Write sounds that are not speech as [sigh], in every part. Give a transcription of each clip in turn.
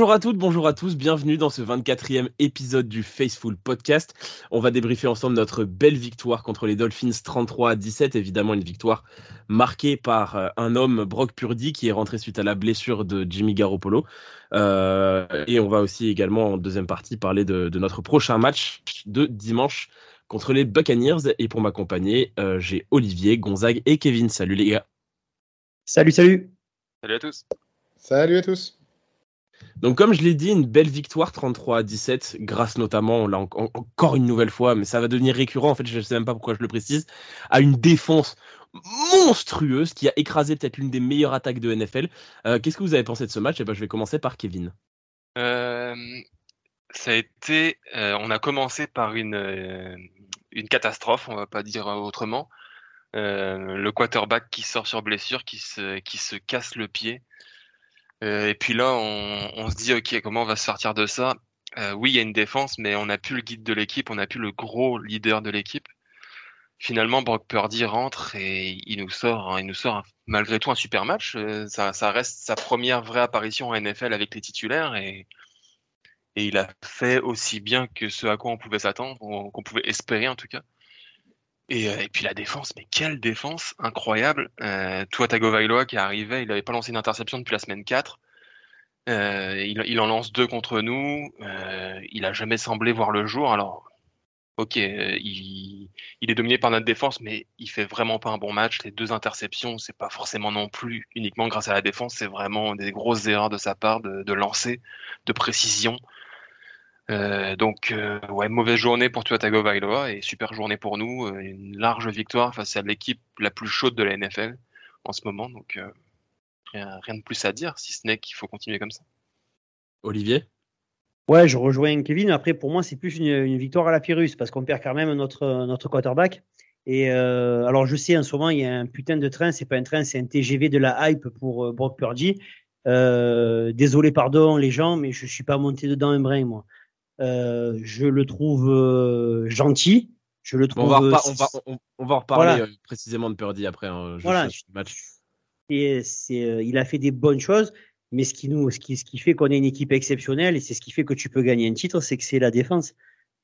Bonjour à toutes, bonjour à tous, bienvenue dans ce 24e épisode du Faceful Podcast. On va débriefer ensemble notre belle victoire contre les Dolphins 33 à 17, évidemment une victoire marquée par euh, un homme, Brock Purdy, qui est rentré suite à la blessure de Jimmy Garoppolo. Euh, et on va aussi également en deuxième partie parler de, notre prochain match de dimanche contre les Buccaneers. Et pour m'accompagner, euh, j'ai Olivier, Gonzague et Kevin. Salut les gars. Salut, salut. Salut à tous. Salut à tous. Donc, comme je l'ai dit, une belle victoire 33 à 17, grâce notamment, là encore une nouvelle fois, mais ça va devenir récurrent, en fait, je ne sais même pas pourquoi je le précise, à une défense monstrueuse qui a écrasé peut-être l'une des meilleures attaques de NFL. Euh, qu'est-ce que vous avez pensé de ce match? Et eh ben, Je vais commencer par Kevin. Euh. Euh, on a commencé par une, catastrophe, on va pas dire autrement. le quarterback qui sort sur blessure, qui se casse le pied. Euh, et puis là, on, se dit, OK, comment on va se sortir de ça? Euh, Oui, il y a une défense, mais on n'a plus le guide de l'équipe, on n'a plus le gros leader de l'équipe. Finalement, Brock Purdy rentre et il nous sort, il nous sort malgré tout un super match. Euh, ça, ça, reste sa première vraie apparition en NFL avec les titulaires et, et il a fait aussi bien que ce à quoi on pouvait s'attendre, qu'on pouvait espérer en tout cas. Et, euh, et, puis la défense, mais quelle défense incroyable. Euh, Tua Tagovailoa qui arrivait, il n'avait pas lancé une interception depuis la semaine 4. Euh, il, en lance deux contre nous. Euh, il a jamais semblé voir le jour. Alors, ok, il, est dominé par notre défense, mais il fait vraiment pas un bon match. Les deux interceptions, c'est pas forcément non plus uniquement grâce à la défense. C'est vraiment des grosses erreurs de sa part de lancer, de précision. Euh, donc, euh, ouais, mauvaise journée pour Tua Tagovailoa et super journée pour nous. Euh, une large victoire face à l'équipe la plus chaude de la NFL en ce moment. Donc, rien, rien, de plus à dire, si ce n'est qu'il faut continuer comme ça. Olivier? Ouais, je rejoins Kevin. Après, pour moi, c'est plus une, une, victoire à la Pyrrhus parce qu'on perd quand même notre, notre quarterback. Et alors, je sais, en ce moment, il y a un putain de train. C'est pas un train, c'est un TGV de la hype pour Brock Purdy. désolé, pardon, les gens, mais je suis pas monté dedans un brin, moi. Euh, je le trouve euh, gentil. Je le trouve. On va, on va, on, va en reparler voilà. Euh, précisément de Purdy après. Hein, voilà. Match. Et c'est, il a fait des bonnes choses, mais ce qui nous, ce qui, ce qui fait qu'on est une équipe exceptionnelle et c'est ce qui fait que tu peux gagner un titre, c'est que c'est la défense.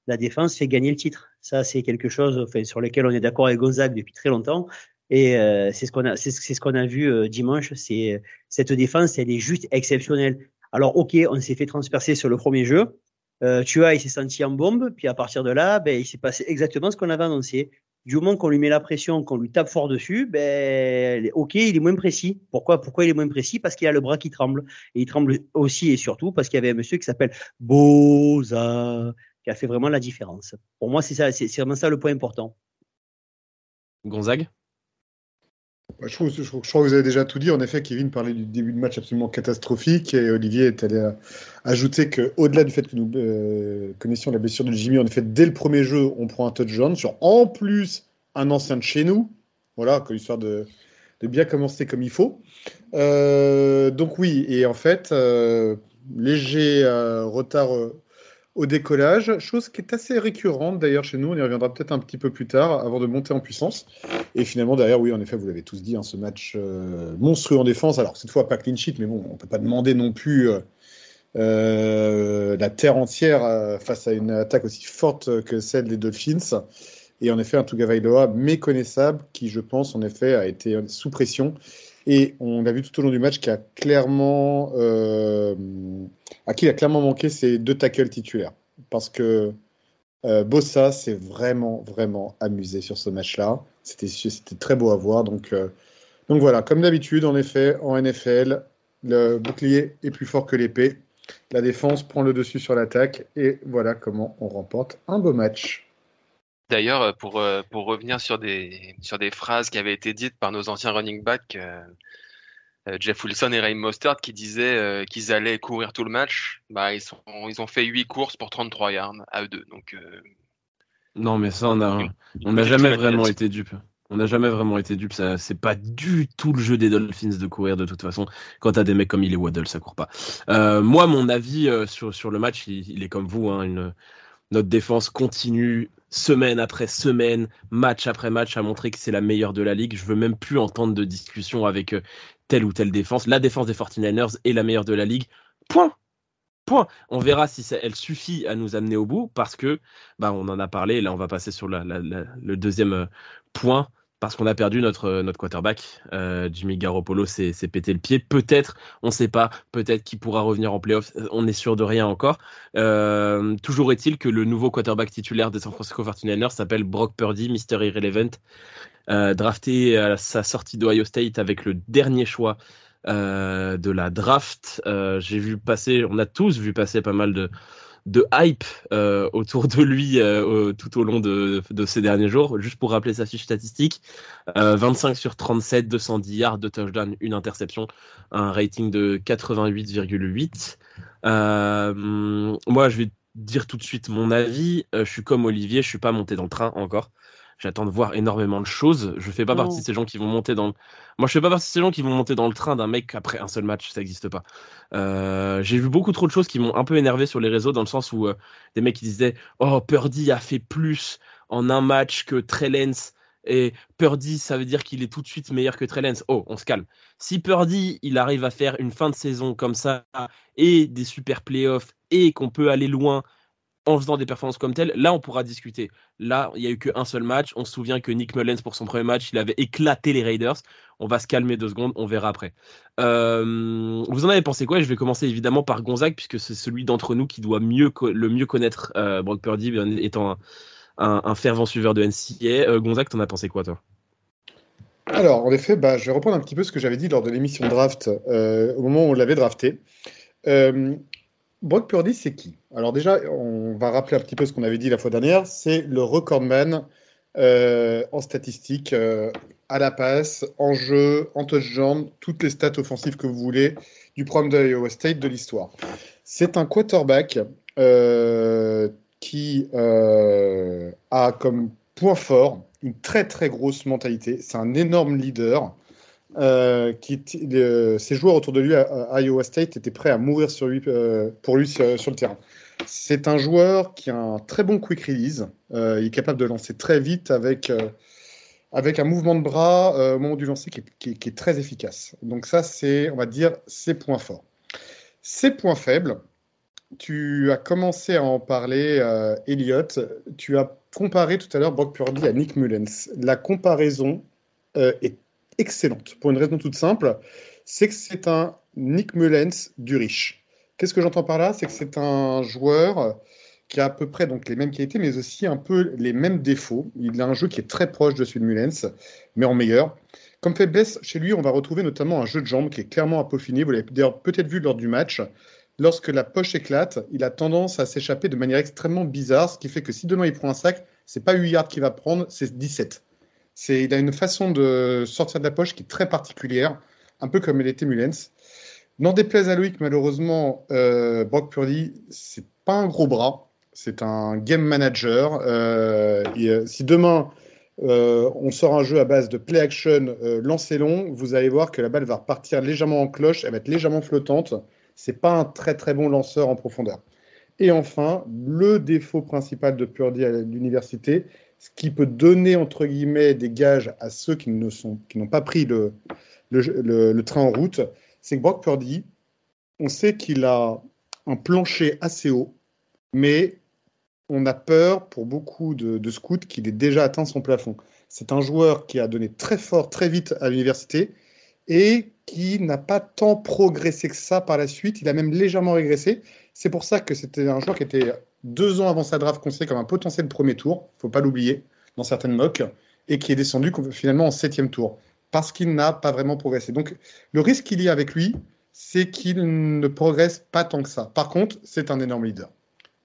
La défense fait gagner le titre. Ça, c'est quelque chose enfin, sur lequel on est d'accord avec Gonzague depuis très longtemps. Et euh, c'est ce qu'on a, c'est ce qu'on a vu euh, dimanche. C'est cette défense, elle est juste exceptionnelle. Alors, ok, on s'est fait transpercer sur le premier jeu. Euh, tu vois, il s'est senti en bombe, puis à partir de là, ben, il s'est passé exactement ce qu'on avait annoncé. Du moment qu'on lui met la pression, qu'on lui tape fort dessus, ben, ok, il est moins précis. Pourquoi Pourquoi il est moins précis? Parce qu'il a le bras qui tremble. Et il tremble aussi et surtout parce qu'il y avait un monsieur qui s'appelle Boza, qui a fait vraiment la différence. Pour moi, c'est ça, c'est vraiment ça le point important. Gonzague? Je, trouve, je, crois que vous avez déjà tout dit. En effet, Kevin parlait du début de match absolument catastrophique et Olivier est allé ajouter qu'au-delà du fait que nous euh, connaissions la blessure de Jimmy, en effet, dès le premier jeu, on prend un touchdown sur en plus un ancien de chez nous. Voilà, histoire de, de bien commencer comme il faut. Euh, donc oui, et en fait, euh, léger euh, retard euh, au décollage, chose qui est assez récurrente d'ailleurs chez nous, on y reviendra peut-être un petit peu plus tard avant de monter en puissance. Et finalement derrière, oui, en effet, vous l'avez tous dit, hein, ce match euh, monstrueux en défense, alors cette fois pas clean sheet, mais bon, on peut pas demander non plus euh, euh, la terre entière face à une attaque aussi forte que celle des Dolphins. Et en effet, un Tugavailoa méconnaissable qui, je pense, en effet, a été sous pression. Et on l'a vu tout au long du match qui a clairement, euh, à qui il a clairement manqué ses deux tackles titulaires. Parce que euh, Bossa s'est vraiment, vraiment amusé sur ce match-là. C'était, c'était très beau à voir. Donc, euh, donc voilà, comme d'habitude, en effet, en NFL, le bouclier est plus fort que l'épée. La défense prend le dessus sur l'attaque. Et voilà comment on remporte un beau match. D'ailleurs, euh, pour, euh, pour revenir sur des, sur des phrases qui avaient été dites par nos anciens running backs, euh, Jeff Wilson et Ray Mostert, qui disaient qu'ils allaient courir tout le match, bah, ils, sont, ils ont fait 8 courses pour 33 yards à eux deux. Donc, non, mais ça, on n'a on n'a jamais vraiment été dupe. On n'a jamais vraiment été dupe. Ça, c'est pas du tout le jeu des Dolphins de courir de toute façon. Quand t'as des mecs comme il est Waddle, ça court pas. Euh, moi, mon avis sur, sur le match, il, il est comme vous. Hein, une, notre défense continue semaine après semaine, match après match, à montrer que c'est la meilleure de la ligue. Je veux même plus entendre de discussion avec euh, telle ou telle défense. La défense des 49ers est la meilleure de la ligue. Point. Point. On verra si elle suffit à nous amener au bout parce que, bah, on en a parlé. Là, on va passer sur le deuxième euh, point parce qu'on a perdu notre, euh, notre quarterback. Euh, Jimmy Garoppolo s'est pété le pied. Peut-être, on ne sait pas, peut-être qu'il pourra revenir en playoff. On est sûr de rien encore. toujours est-il que le nouveau quarterback titulaire des San Francisco 49ers s'appelle Brock Purdy, Mr. Irrelevant, drafté à sa sortie d'Ohio State avec le dernier choix euh, de la draft. Euh, j'ai vu passer, on a tous vu passer pas mal de, de hype euh, autour de lui tout au long de, ces derniers jours. Juste pour rappeler sa fiche statistique, 25 sur 37, 210 yards, de touchdown, une interception, un rating de 88,8. moi, je vais dire tout de suite mon avis. je suis comme Olivier, je suis pas monté dans le train encore. J'attends de voir énormément de choses. Je fais pas partie de ces gens qui vont monter dans. Moi, je fais pas partie de ces gens qui vont monter dans le train d'un mec après un seul match. Ça n'existe pas. Euh, j'ai vu beaucoup trop de choses qui m'ont un peu énervé sur les réseaux dans le sens où euh, des mecs qui disaient Oh, Purdy a fait plus en un match que Trellens. Et Purdy, ça veut dire qu'il est tout de suite meilleur que Trellens. Oh, on se calme. Si Purdy, il arrive à faire une fin de saison comme ça et des super playoffs et qu'on peut aller loin en faisant des performances comme telles, là on pourra discuter. Là, il n'y a eu qu'un seul match. On se souvient que Nick Mullens, pour son premier match, il avait éclaté les Raiders. On va se calmer deux secondes, on verra après. Euh, vous en avez pensé quoi? Je vais commencer évidemment par Gonzague, puisque c'est celui d'entre nous qui doit mieux le mieux connaître euh, Brock Purdy, étant un, fervent suiveur de NCA. Euh, Gonzague, t'en as pensé quoi, toi? Alors, en effet, bah, je vais reprendre un petit peu ce que j'avais dit lors de l'émission draft, au moment où on l'avait drafté. Brock Purdy, c'est qui? Alors déjà, on va rappeler un petit peu ce qu'on avait dit la fois dernière. C'est le recordman euh, en statistiques, euh, à la passe, en jeu, en touchdown, toutes les stats offensives que vous voulez du programme de State de l'histoire. C'est un quarterback euh, qui a comme point fort une très très grosse mentalité. C'est un énorme leader. Euh, qui, ses joueurs autour de lui à, Iowa State étaient prêts à mourir euh, pour lui sur, le terrain. C'est un joueur qui a un très bon quick release. Euh, il est capable de lancer très vite avec, avec un mouvement de bras au moment du lancer qui est, qui est, très efficace. Donc ça, c'est, on va dire, ses points forts. Ses points faibles, tu as commencé à en parler, Elliot. Tu as comparé tout à l'heure Brock Purdy à Nick Mullens. La comparaison est excellente, pour une raison toute simple, c'est que c'est un Nick Mullens du riche. Qu'est-ce que j'entends par là? C'est que c'est un joueur qui a à peu près donc les mêmes qualités, mais aussi un peu les mêmes défauts. Il a un jeu qui est très proche de celui de Mullens, mais en meilleur. Comme faiblesse, chez lui, on va retrouver notamment un jeu de jambes qui est clairement à peaufiner. Vous l'avez d'ailleurs peut-être vu lors du match. Lorsque la poche éclate, il a tendance à s'échapper de manière extrêmement bizarre, ce qui fait que si demain il prend un sac, c'est pas 8 yards qu'il va prendre, c'est 17. C'est, il a une façon de sortir de la poche qui est très particulière, un peu comme était Mullens. N'en déplaise à Loïc, malheureusement, euh, Brock Purdy, c'est pas un gros bras, c'est un game manager. Euh, euh, si demain on sort un jeu à base de play action, lancer long, vous allez voir que la balle va repartir légèrement en cloche, elle va être légèrement flottante. C'est pas un très très bon lanceur en profondeur. Et enfin, le défaut principal de Purdy à l'université, ce qui peut donner entre guillemets des gages à ceux qui ne sont, qui n'ont pas pris le, le, train en route, c'est que Brock Purdy, on sait qu'il a un plancher assez haut, mais on a peur pour beaucoup de, scouts qu'il ait déjà atteint son plafond. C'est un joueur qui a donné très fort, très vite à l'université et qui n'a pas tant progressé que ça par la suite. Il a même légèrement régressé. C'est pour ça que c'était un joueur qui était deux ans avant sa draft considéré comme un potentiel premier tour, faut pas l'oublier, dans certaines mocks, et qui est descendu finalement en septième tour, parce qu'il n'a pas vraiment progressé. Donc le risque qu'il y a avec lui, c'est qu'il ne progresse pas tant que ça. Par contre, c'est un énorme leader.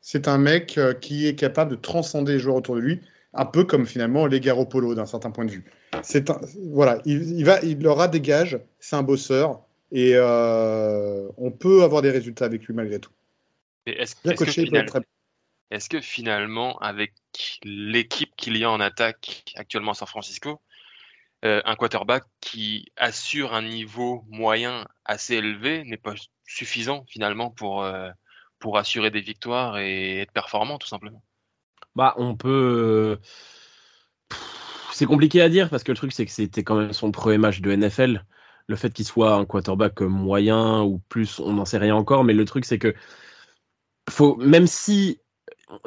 C'est un mec euh, qui est capable de transcender les joueurs autour de lui, un peu comme finalement les Polo d'un certain point de vue. C'est voilà, il, va, il aura des gages, c'est un bosseur, et euh, on peut avoir des résultats avec lui malgré tout. Est-ce que, très... Est-ce que finalement, avec l'équipe qu'il y a en attaque actuellement à San Francisco, euh, un quarterback qui assure un niveau moyen assez élevé n'est pas suffisant finalement pour, euh, pour assurer des victoires et être performant tout simplement? Bah, on peut. C'est compliqué à dire parce que le truc, c'est que c'était quand même son premier match de NFL. Le fait qu'il soit un quarterback moyen ou plus, on n'en sait rien encore, mais le truc, c'est que faut, même si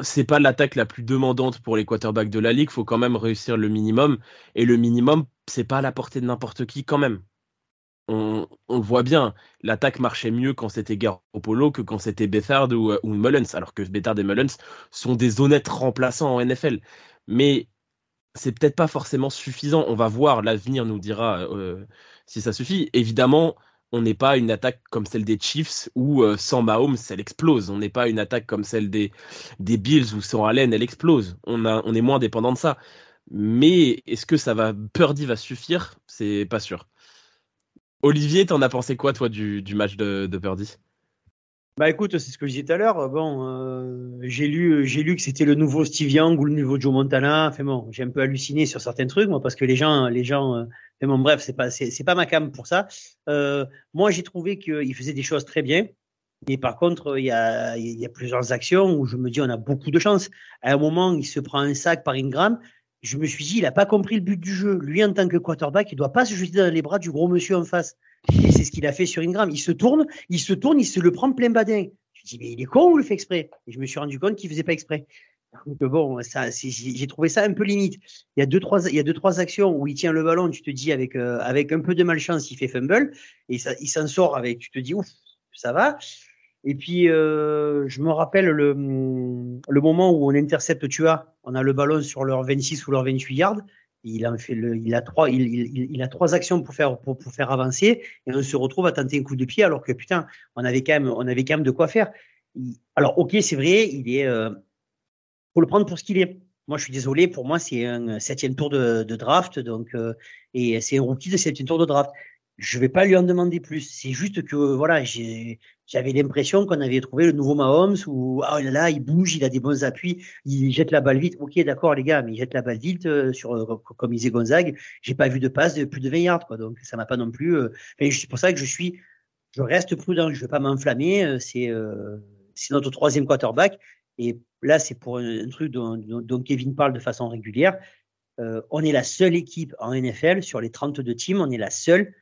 c'est pas l'attaque la plus demandante pour les quarterbacks de la ligue, faut quand même réussir le minimum. Et le minimum, c'est pas à la portée de n'importe qui quand même. On, on voit bien, l'attaque marchait mieux quand c'était Garoppolo que quand c'était Bethard ou, ou, Mullens, alors que Bethard et Mullens sont des honnêtes remplaçants en NFL. Mais c'est peut-être pas forcément suffisant. On va voir, l'avenir nous dira euh, si ça suffit. Évidemment, on n'est pas une attaque comme celle des Chiefs où euh, sans Mahomes, elle explose. On n'est pas une attaque comme celle des, des Bills où sans Allen, elle explose. On, est moins dépendant de ça. Mais est-ce que ça va, Purdy va suffire? C'est pas sûr. Olivier, t'en as pensé quoi, toi, du, match de, de Purdy? Bah écoute, c'est ce que je disais tout à l'heure. Bon, euh, j'ai lu, lu que c'était le nouveau Steve Young ou le nouveau Joe Montana. J'ai un peu halluciné sur certains trucs, moi, parce que les gens, les gens. Euh, bon, bref, c'est pas, c'est, pas ma cam pour ça. Euh, moi, j'ai trouvé qu'il faisait des choses très bien. Mais par contre, il y a, il y a plusieurs actions où je me dis, on a beaucoup de chance. À un moment, il se prend un sac par Ingram. Je me suis dit, il a pas compris le but du jeu. Lui, en tant que quarterback, il doit pas se jeter dans les bras du gros monsieur en face. C'est ce qu'il a fait sur Ingram. Il se tourne, il se tourne, il se le prend plein badin. Je me dis, mais il est con ou il le fait exprès Et je me suis rendu compte qu'il faisait pas exprès. Donc bon, j'ai trouvé ça un peu limite. Il y a deux trois, il y a deux trois actions où il tient le ballon, tu te dis avec euh, avec un peu de malchance, il fait fumble et il s'en sort avec, tu te dis ouf, ça va. Et puis euh, je me rappelle le le moment où on intercepte Tua, on a le ballon sur leur 26 ou leur 28 yards il a fait il a trois, il, il, a trois actions pour faire pour, pour, faire avancer et on se retrouve à tenter un coup de pied alors que putain, on avait quand même, on avait quand même de quoi faire. Alors ok, c'est vrai, il est, euh, faut le prendre pour ce qu'il est. Moi, je suis désolé, pour moi, c'est un septième tour de, de draft, donc euh, et c'est un rookie de septième tour de draft je vais pas lui en demander plus. C'est juste que voilà, j'avais l'impression qu'on avait trouvé le nouveau Mahomes où ah là, là il bouge, il a des bons appuis, il jette la balle vite. Ok, d'accord les gars, mais il jette la balle vite euh, sur euh, comme disait Gonzague. J'ai pas vu de passe de plus de 20 yards quoi, donc ça m'a pas non plus. Euh, c'est pour ça que je suis, je reste prudent, je vais pas m'enflammer. C'est c'est notre troisième quarterback et là c'est pour un, truc dont, Kevin parle de façon régulière. on est la seule équipe en NFL sur les 32 teams, on est la seule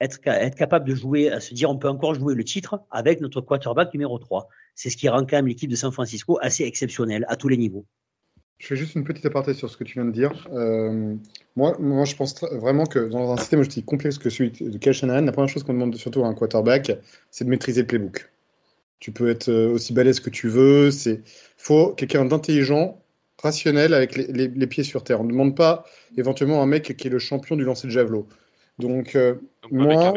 être, être capable de jouer, à se dire on peut encore jouer le titre avec notre quarterback numéro 3. C'est ce qui rend quand même l'équipe de San Francisco assez exceptionnelle à tous les niveaux. Je fais juste une petite aparté sur ce que tu viens de dire. Euh, moi, moi, je pense vraiment que dans un système aussi complexe que celui de Kyle Shanahan, la première chose qu'on demande surtout à un quarterback, c'est de maîtriser le playbook. Tu peux être euh, aussi balèze que tu veux. C'est faut quelqu'un d'intelligent, rationnel, avec les, les, les, pieds sur terre. On ne demande pas éventuellement un mec qui est le champion du lancer de javelot. Donc, euh, moi,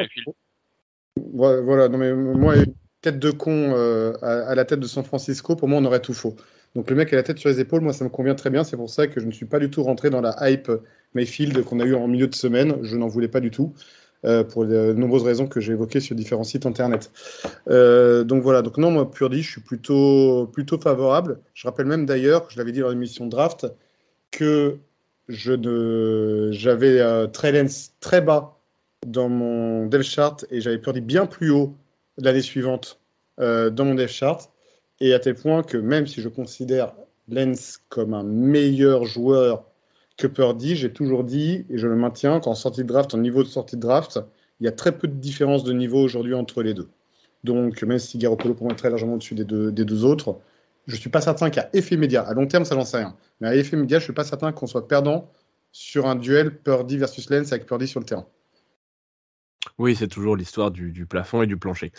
voilà, non mais moi, tête de con euh, à, la tête de San Francisco, pour moi, on aurait tout faux. Donc le mec a la tête sur les épaules, moi, ça me convient très bien. C'est pour ça que je ne suis pas du tout rentré dans la hype Mayfield qu'on a eu en milieu de semaine. Je n'en voulais pas du tout. Euh, pour de nombreuses raisons que j'ai évoquées sur différents sites internet. donc voilà, donc non, moi, Purdy, je suis plutôt, plutôt favorable. Je rappelle même d'ailleurs, je l'avais dit dans l'émission draft, que j'avais euh, très bas dans mon dev chart et j'avais perdu bien plus haut l'année suivante euh, dans mon dev chart. Et à tel point que même si je considère Lens comme un meilleur joueur que Purdy, j'ai toujours dit, et je le maintiens, qu'en sortie de draft, en niveau de sortie de draft, il y a très peu de différence de niveau aujourd'hui entre les deux. Donc, même si Garoppolo pour moi est très largement au-dessus des deux, autres, je suis pas certain qu'à effet média, à long terme, ça j'en sais rien, mais à effet média, je suis pas certain qu'on soit perdant sur un duel Purdy versus Lens avec Purdy sur le terrain. Oui, c'est toujours l'histoire du, plafond et du plancher.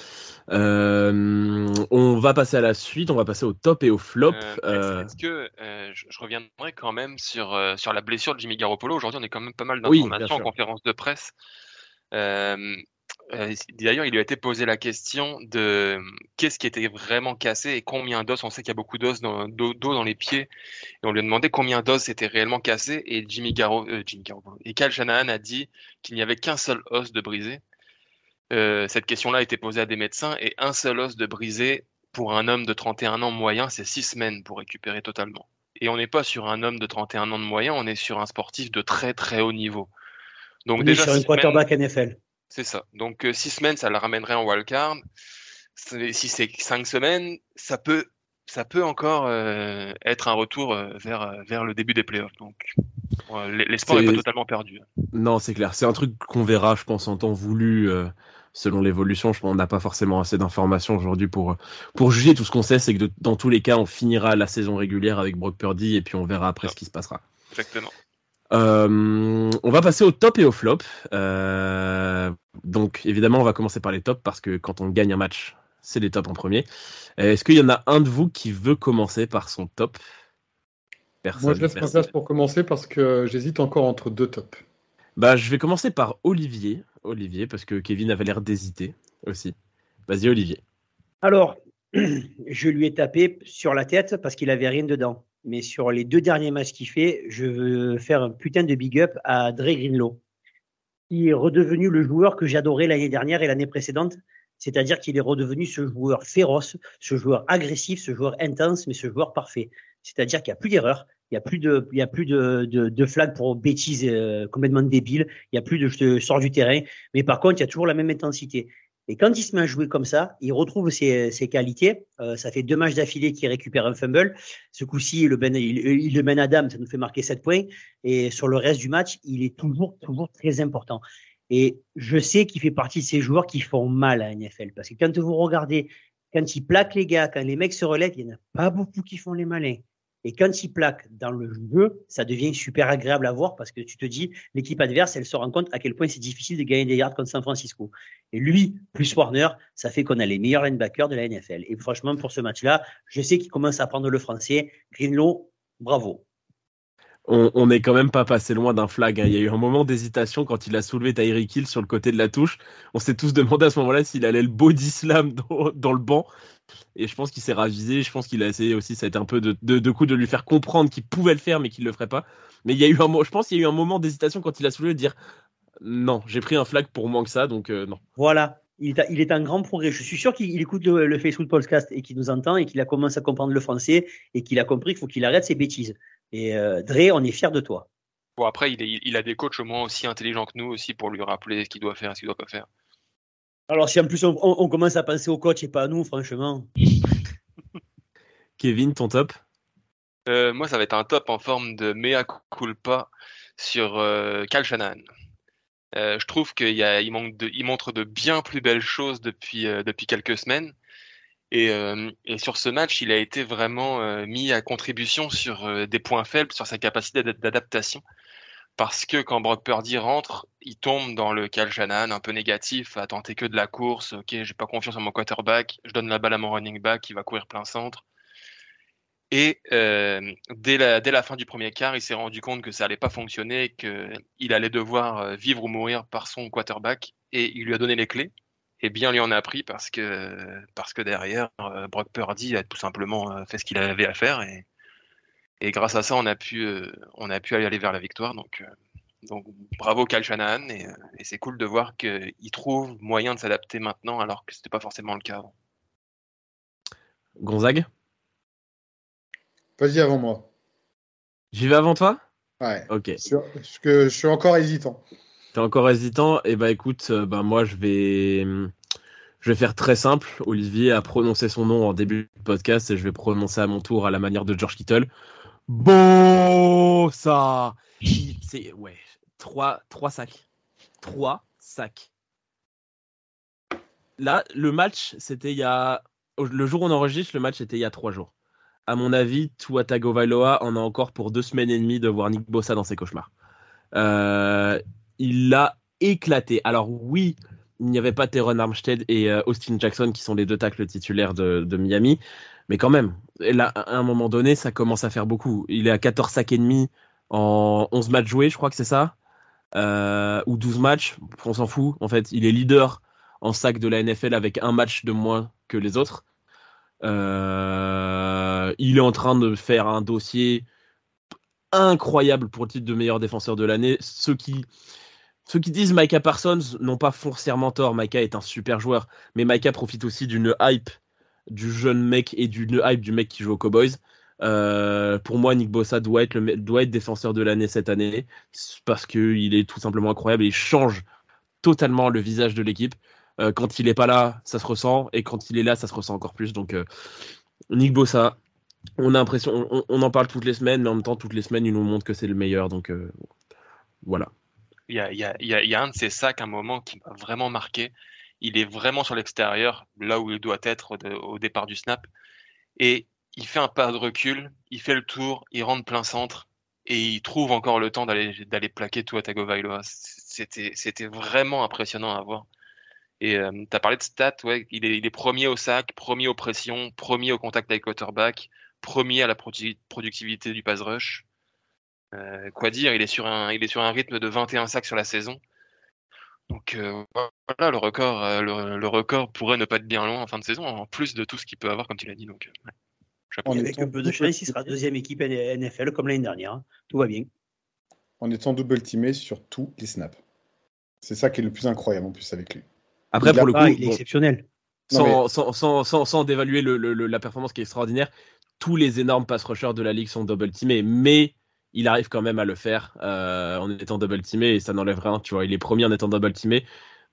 Euh, on va passer à la suite, on va passer au top et au flop. Euh, euh, est-ce que je, reviendrai quand même sur, sur la blessure de Jimmy Garoppolo Aujourd'hui, on est quand même pas mal d'informations en conférence de presse. Euh, d'ailleurs, il lui a été posé la question de qu'est-ce qui était vraiment cassé et combien d'os? On sait qu'il y a beaucoup d'os dans, d'eau dans les pieds. Et on lui a demandé combien d'os étaient réellement cassés. Et Jimmy Garo, euh, Jimmy et Cal Shanahan a dit qu'il n'y avait qu'un seul os de brisé. Euh, cette question-là a été posée à des médecins et un seul os de brisé pour un homme de 31 ans moyen, c'est six semaines pour récupérer totalement. Et on n'est pas sur un homme de 31 ans de moyen, on est sur un sportif de très très haut niveau. Donc on déjà est sur une quarterback NFL. C'est ça. Donc, euh, six semaines, ça la ramènerait en wildcard. Si c'est cinq semaines, ça peut, ça peut encore euh, être un retour euh, vers, vers le début des playoffs. Donc, l'espoir n'est pas totalement perdu. Non, c'est clair. C'est un truc qu'on verra, je pense, en temps voulu selon l'évolution. Je pense qu'on n'a pas forcément assez d'informations aujourd'hui pour, pour juger. Tout ce qu'on sait, c'est que dans tous les cas, on finira la saison régulière avec Brock Purdy et puis on verra après ce qui se passera. Exactement. Euh, on va passer au top et au flop. Euh, donc évidemment, on va commencer par les tops parce que quand on gagne un match, c'est les tops en premier. Euh, est-ce qu'il y en a un de vous qui veut commencer par son top? Personne, Moi, je laisse ma place pour commencer parce que j'hésite encore entre deux tops. Bah, je vais commencer par Olivier. Olivier, parce que Kevin avait l'air d'hésiter aussi. Vas-y, Olivier. Alors, [clears throat] je lui ai tapé sur la tête parce qu'il avait rien dedans. Mais sur les deux derniers matchs qu'il fait, je veux faire un putain de big up à Dre Greenlow. Il est redevenu le joueur que j'adorais l'année dernière et l'année précédente. C'est-à-dire qu'il est redevenu ce joueur féroce, ce joueur agressif, ce joueur intense, mais ce joueur parfait. C'est-à-dire qu'il n'y a plus d'erreurs, il n'y a plus de, il y a plus de, de, de flag pour bêtises euh, complètement débiles, il n'y a plus de je te sors du terrain, mais par contre, il y a toujours la même intensité. Et quand il se met à jouer comme ça, il retrouve ses, ses qualités. Euh, ça fait deux matchs d'affilée qu'il récupère un fumble. Ce coup-ci, ben, il, il, le mène à dame, ça nous fait marquer 7 points. Et sur le reste du match, il est toujours, toujours très important. Et je sais qu'il fait partie de ces joueurs qui font mal à NFL. Parce que quand vous regardez, quand il plaque les gars, quand les mecs se relèvent, il n'y en a pas beaucoup qui font les malins. Et quand il plaque dans le jeu, ça devient super agréable à voir parce que tu te dis, l'équipe adverse, elle se rend compte à quel point c'est difficile de gagner des yards contre San Francisco. Et lui, plus Warner, ça fait qu'on a les meilleurs linebackers de la NFL. Et franchement, pour ce match-là, je sais qu'il commence à apprendre le français. Greenlow, bravo on n'est quand même pas passé loin d'un flag. Hein. Il y a eu un moment d'hésitation quand il a soulevé Tyreek Hill sur le côté de la touche. On s'est tous demandé à ce moment-là s'il allait le body slam [laughs] dans, le banc. Et je pense qu'il s'est ravisé. Je pense qu'il a essayé aussi, ça a été un peu de, de, coup de lui faire comprendre qu'il pouvait le faire, mais qu'il le ferait pas. Mais il y a eu un, je pense qu'il y a eu un moment d'hésitation quand il a soulevé de dire non, j'ai pris un flag pour moins que ça, donc euh, non. Voilà. Il est, il est, un grand progrès. Je suis sûr qu'il écoute le, le, Facebook Podcast et qu'il nous entend et qu'il a commencé à comprendre le français et qu'il a compris qu'il faut qu'il arrête ses bêtises. Et euh, Dre, on est fier de toi. Bon, après, il, est, il, a des coachs au moins aussi intelligents que nous aussi pour lui rappeler ce qu'il doit faire et ce qu'il doit pas faire. Alors, si en plus on, on, commence à penser au coach et pas à nous, franchement. [laughs] Kevin, ton top? Euh, Moi, ça va être un top en forme de mea culpa sur euh, Cal Shanahan. Euh, je trouve qu'il il, il montre de bien plus belles choses depuis, euh, depuis quelques semaines. Et, euh, et, sur ce match, il a été vraiment euh, mis à contribution sur euh, des points faibles, sur sa capacité d'adaptation. Parce que quand Brock Purdy rentre, il tombe dans le Cal Shanahan un peu négatif, à tenter que de la course. Ok, j'ai pas confiance en mon quarterback, je donne la balle à mon running back, il va courir plein centre. Et dès, la, dès la fin du premier quart, il s'est rendu compte que ça allait pas fonctionner, qu'il allait devoir vivre ou mourir par son quarterback, et il lui a donné les clés et bien lui en a appris parce que, derrière, euh, Brock Purdy a tout simplement euh, fait ce qu'il avait à faire et grâce à ça, on a pu, euh, on a pu aller vers la victoire. Donc, donc bravo Kyle Shanahan et, et c'est cool de voir qu'il trouve moyen de s'adapter maintenant alors que c'était pas forcément le cas avant. Gonzague? Vas-y avant moi. J'y vais avant toi? Ouais. Ok. Parce que je suis encore hésitant. T'es encore hésitant? Et eh ben écoute, ben moi je vais, je vais faire très simple. Olivier a prononcé son nom en début de podcast et je vais prononcer à mon tour à la manière de George Kittle. Bon, ça, c'est ouais, trois, trois sacs, trois sacs. Là, le match, c'était il y a, le jour où on enregistre, le match c'était il y a trois jours. À mon avis, Tua Tagovailoa en a encore pour deux semaines et demie de voir Nick Bossa dans ses cauchemars. Euh, il l'a éclaté. Alors oui, il n'y avait pas Teron Armstead et euh, Austin Jackson qui sont les deux tacles titulaires de, Miami, mais quand même, à un moment donné, ça commence à faire beaucoup. Il est à 14 sacs et demi en 11 matchs joués, je crois que c'est ça, euh, ou 12 matchs, on s'en fout. En fait, il est leader en sac de la NFL avec un match de moins que les autres. Euh, il est en train de faire un dossier incroyable pour le titre de meilleur défenseur de l'année. Ceux qui ceux qui disent Micah Parsons n'ont pas foncièrement tort. Micah est un super joueur, mais Micah profite aussi d'une hype du jeune mec et d'une hype du mec qui joue aux Cowboys. Euh, pour moi, Nick Bossa doit être, le, doit être défenseur de l'année cette année parce qu'il est tout simplement incroyable il change totalement le visage de l'équipe. Euh, quand il n'est pas là, ça se ressent et quand il est là, ça se ressent encore plus. Donc, euh, Nick Bossa, on a l'impression, on, on, en parle toutes les semaines, mais en même temps, toutes les semaines, il nous montre que c'est le meilleur. Donc, voilà il y y, y a, un de ces sacs, un moment qui m'a vraiment marqué. Il est vraiment sur l'extérieur, là où il doit être au départ du snap. Et il fait un pas de recul, il fait le tour, il rentre plein centre et il trouve encore le temps d'aller plaquer tout à Tagovailoa. C'était c'était vraiment impressionnant à voir. Et euh, tu as parlé de stats, ouais, il est, il est premier au sac, premier aux pressions, premier au contact avec quarterback, premier à la productivité du pass rush. Euh, quoi dire, il est, sur un, il est sur un rythme de 21 sacs sur la saison. Donc euh, voilà, le record, euh, le, record pourrait ne pas être bien loin en fin de saison, en plus de tout ce qu'il peut avoir, comme tu l'as dit. Donc, Avec un peu de chance, il sera deuxième équipe NFL comme l'année dernière. Hein. Tout va bien. En étant double teamé sur tous les snaps. C'est ça qui est le plus incroyable en plus avec lui. Après, pour le coup, il est exceptionnel. Sans, sans, sans, sans, dévaluer le, la performance qui est extraordinaire, tous les énormes pass rushers de la ligue sont double teamés, mais il arrive quand même à le faire euh, en étant double teamé et ça n'enlève rien. Tu vois, il est premier en étant double teamé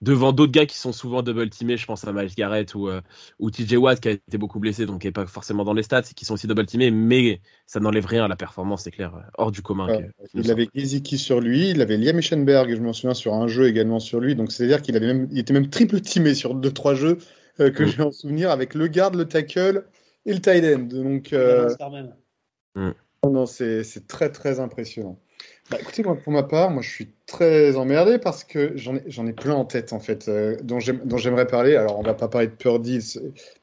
devant d'autres gars qui sont souvent double teamés. Je pense à Miles Garrett ou, euh, ou TJ Watt qui a été beaucoup blessé, donc qui n'est pas forcément dans les stats, qui sont aussi double teamés, mais ça n'enlève rien à la performance, c'est clair, hors du commun. il avait Giziki sur lui, il avait Liam Eschenberg, je me souviens, sur un jeu également sur lui, donc c'est-à-dire qu'il avait même, il était même triple teamé sur deux trois jeux euh, que mm. j'ai en souvenir avec le garde, le tackle et le tight end. Donc, non, c'est très très impressionnant. Bah, écoutez, moi, pour ma part, moi je suis très emmerdé parce que j'en ai, ai, plein en tête en fait, euh, dont j'aimerais parler. Alors on va pas parler de Purdy,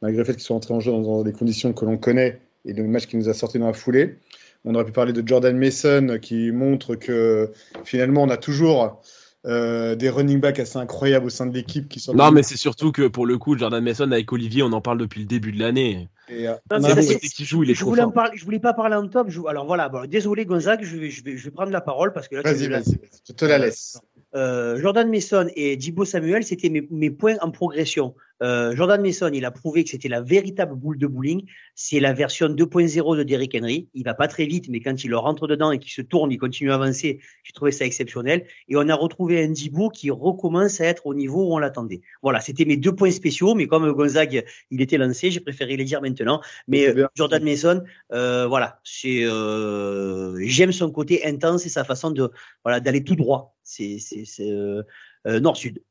malgré le fait qu'ils soient entrés en jeu dans, des conditions que l'on connaît et le match qui nous a sorti dans la foulée. On aurait pu parler de Jordan Mason qui montre que finalement on a toujours euh, des running backs assez incroyables au sein de l'équipe qui sont. Non, mais c'est surtout que pour le coup, Jordan Mason avec Olivier, on en parle depuis le début de l'année. Et, euh, qui joue, il est je voulais parler, je voulais pas parler en top. alors voilà, désolé Gonzague, je vais, je, vais, je vais prendre la parole parce que là, vas-y, vas-y, je te la laisse. Euh, Jordan Mason et Dibo Samuel, c'était mes, mes, points en progression. Euh, Jordan Mason, il a prouvé que c'était la véritable boule de bowling. C'est la version 2.0 de Derrick Henry. Il va pas très vite, mais quand il rentre dedans et qu'il se tourne, il continue à avancer. J'ai trouvé ça exceptionnel. Et on a retrouvé un Dibo qui recommence à être au niveau où on l'attendait. Voilà, c'était mes deux points spéciaux. Mais comme Gonzague, il était lancé, j'ai préféré les dire maintenant. Mais euh, Jordan Mason, euh, voilà, c'est euh, j'aime son côté intense et sa façon de voilà d'aller tout droit. C'est nord-sud.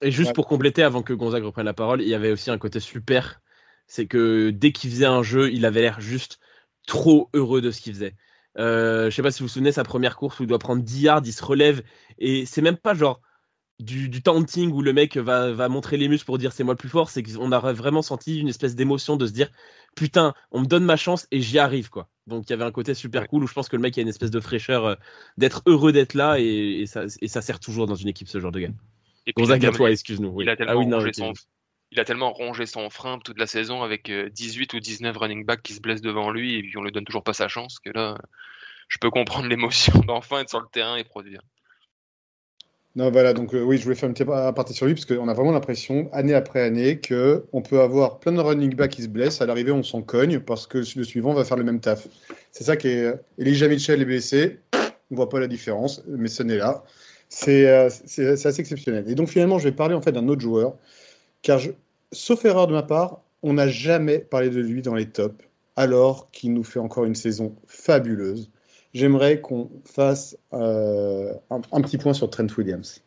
Et juste pour compléter, avant que Gonzague reprenne la parole, il y avait aussi un côté super. C'est que dès qu'il faisait un jeu, il avait l'air juste trop heureux de ce qu'il faisait. Euh, je sais pas si vous vous souvenez, sa première course où il doit prendre 10 yards, il se relève. Et c'est même pas genre du, du taunting où le mec va, va montrer les muscles pour dire c'est moi le plus fort. C'est qu'on a vraiment senti une espèce d'émotion de se dire putain, on me donne ma chance et j'y arrive. quoi. Donc il y avait un côté super cool où je pense que le mec a une espèce de fraîcheur euh, d'être heureux d'être là et, ça, et ça sert toujours dans une équipe ce genre de gars. Et puis, excuse-nous. Il a tellement ah rongé son il a tellement rongé son frein toute la saison avec 18 euh, ou 19 running backs qui se blessent devant lui et puis on lui donne toujours pas sa chance que là, je peux comprendre [laughs] l'émotion d'enfin être sur le terrain et produire. Non, voilà, donc euh, oui, je voulais faire une petite partie sur lui parce qu'on a vraiment l'impression, année après année, qu'on peut avoir plein de running backs qui se blessent. À l'arrivée, on s'en cogne parce que le suivant va faire le même taf. C'est ça qui est. Elijah Mitchell est blessé, on voit pas la différence, mais ce n'est là. Euh, c'est assez exceptionnel. Et donc finalement, je vais parler en fait d'un autre joueur, car sauf erreur de ma part, on n'a jamais parlé de lui dans les tops, alors qu'il nous fait encore une saison fabuleuse. J'aimerais qu'on fasse euh, un, petit point sur Trent Williams,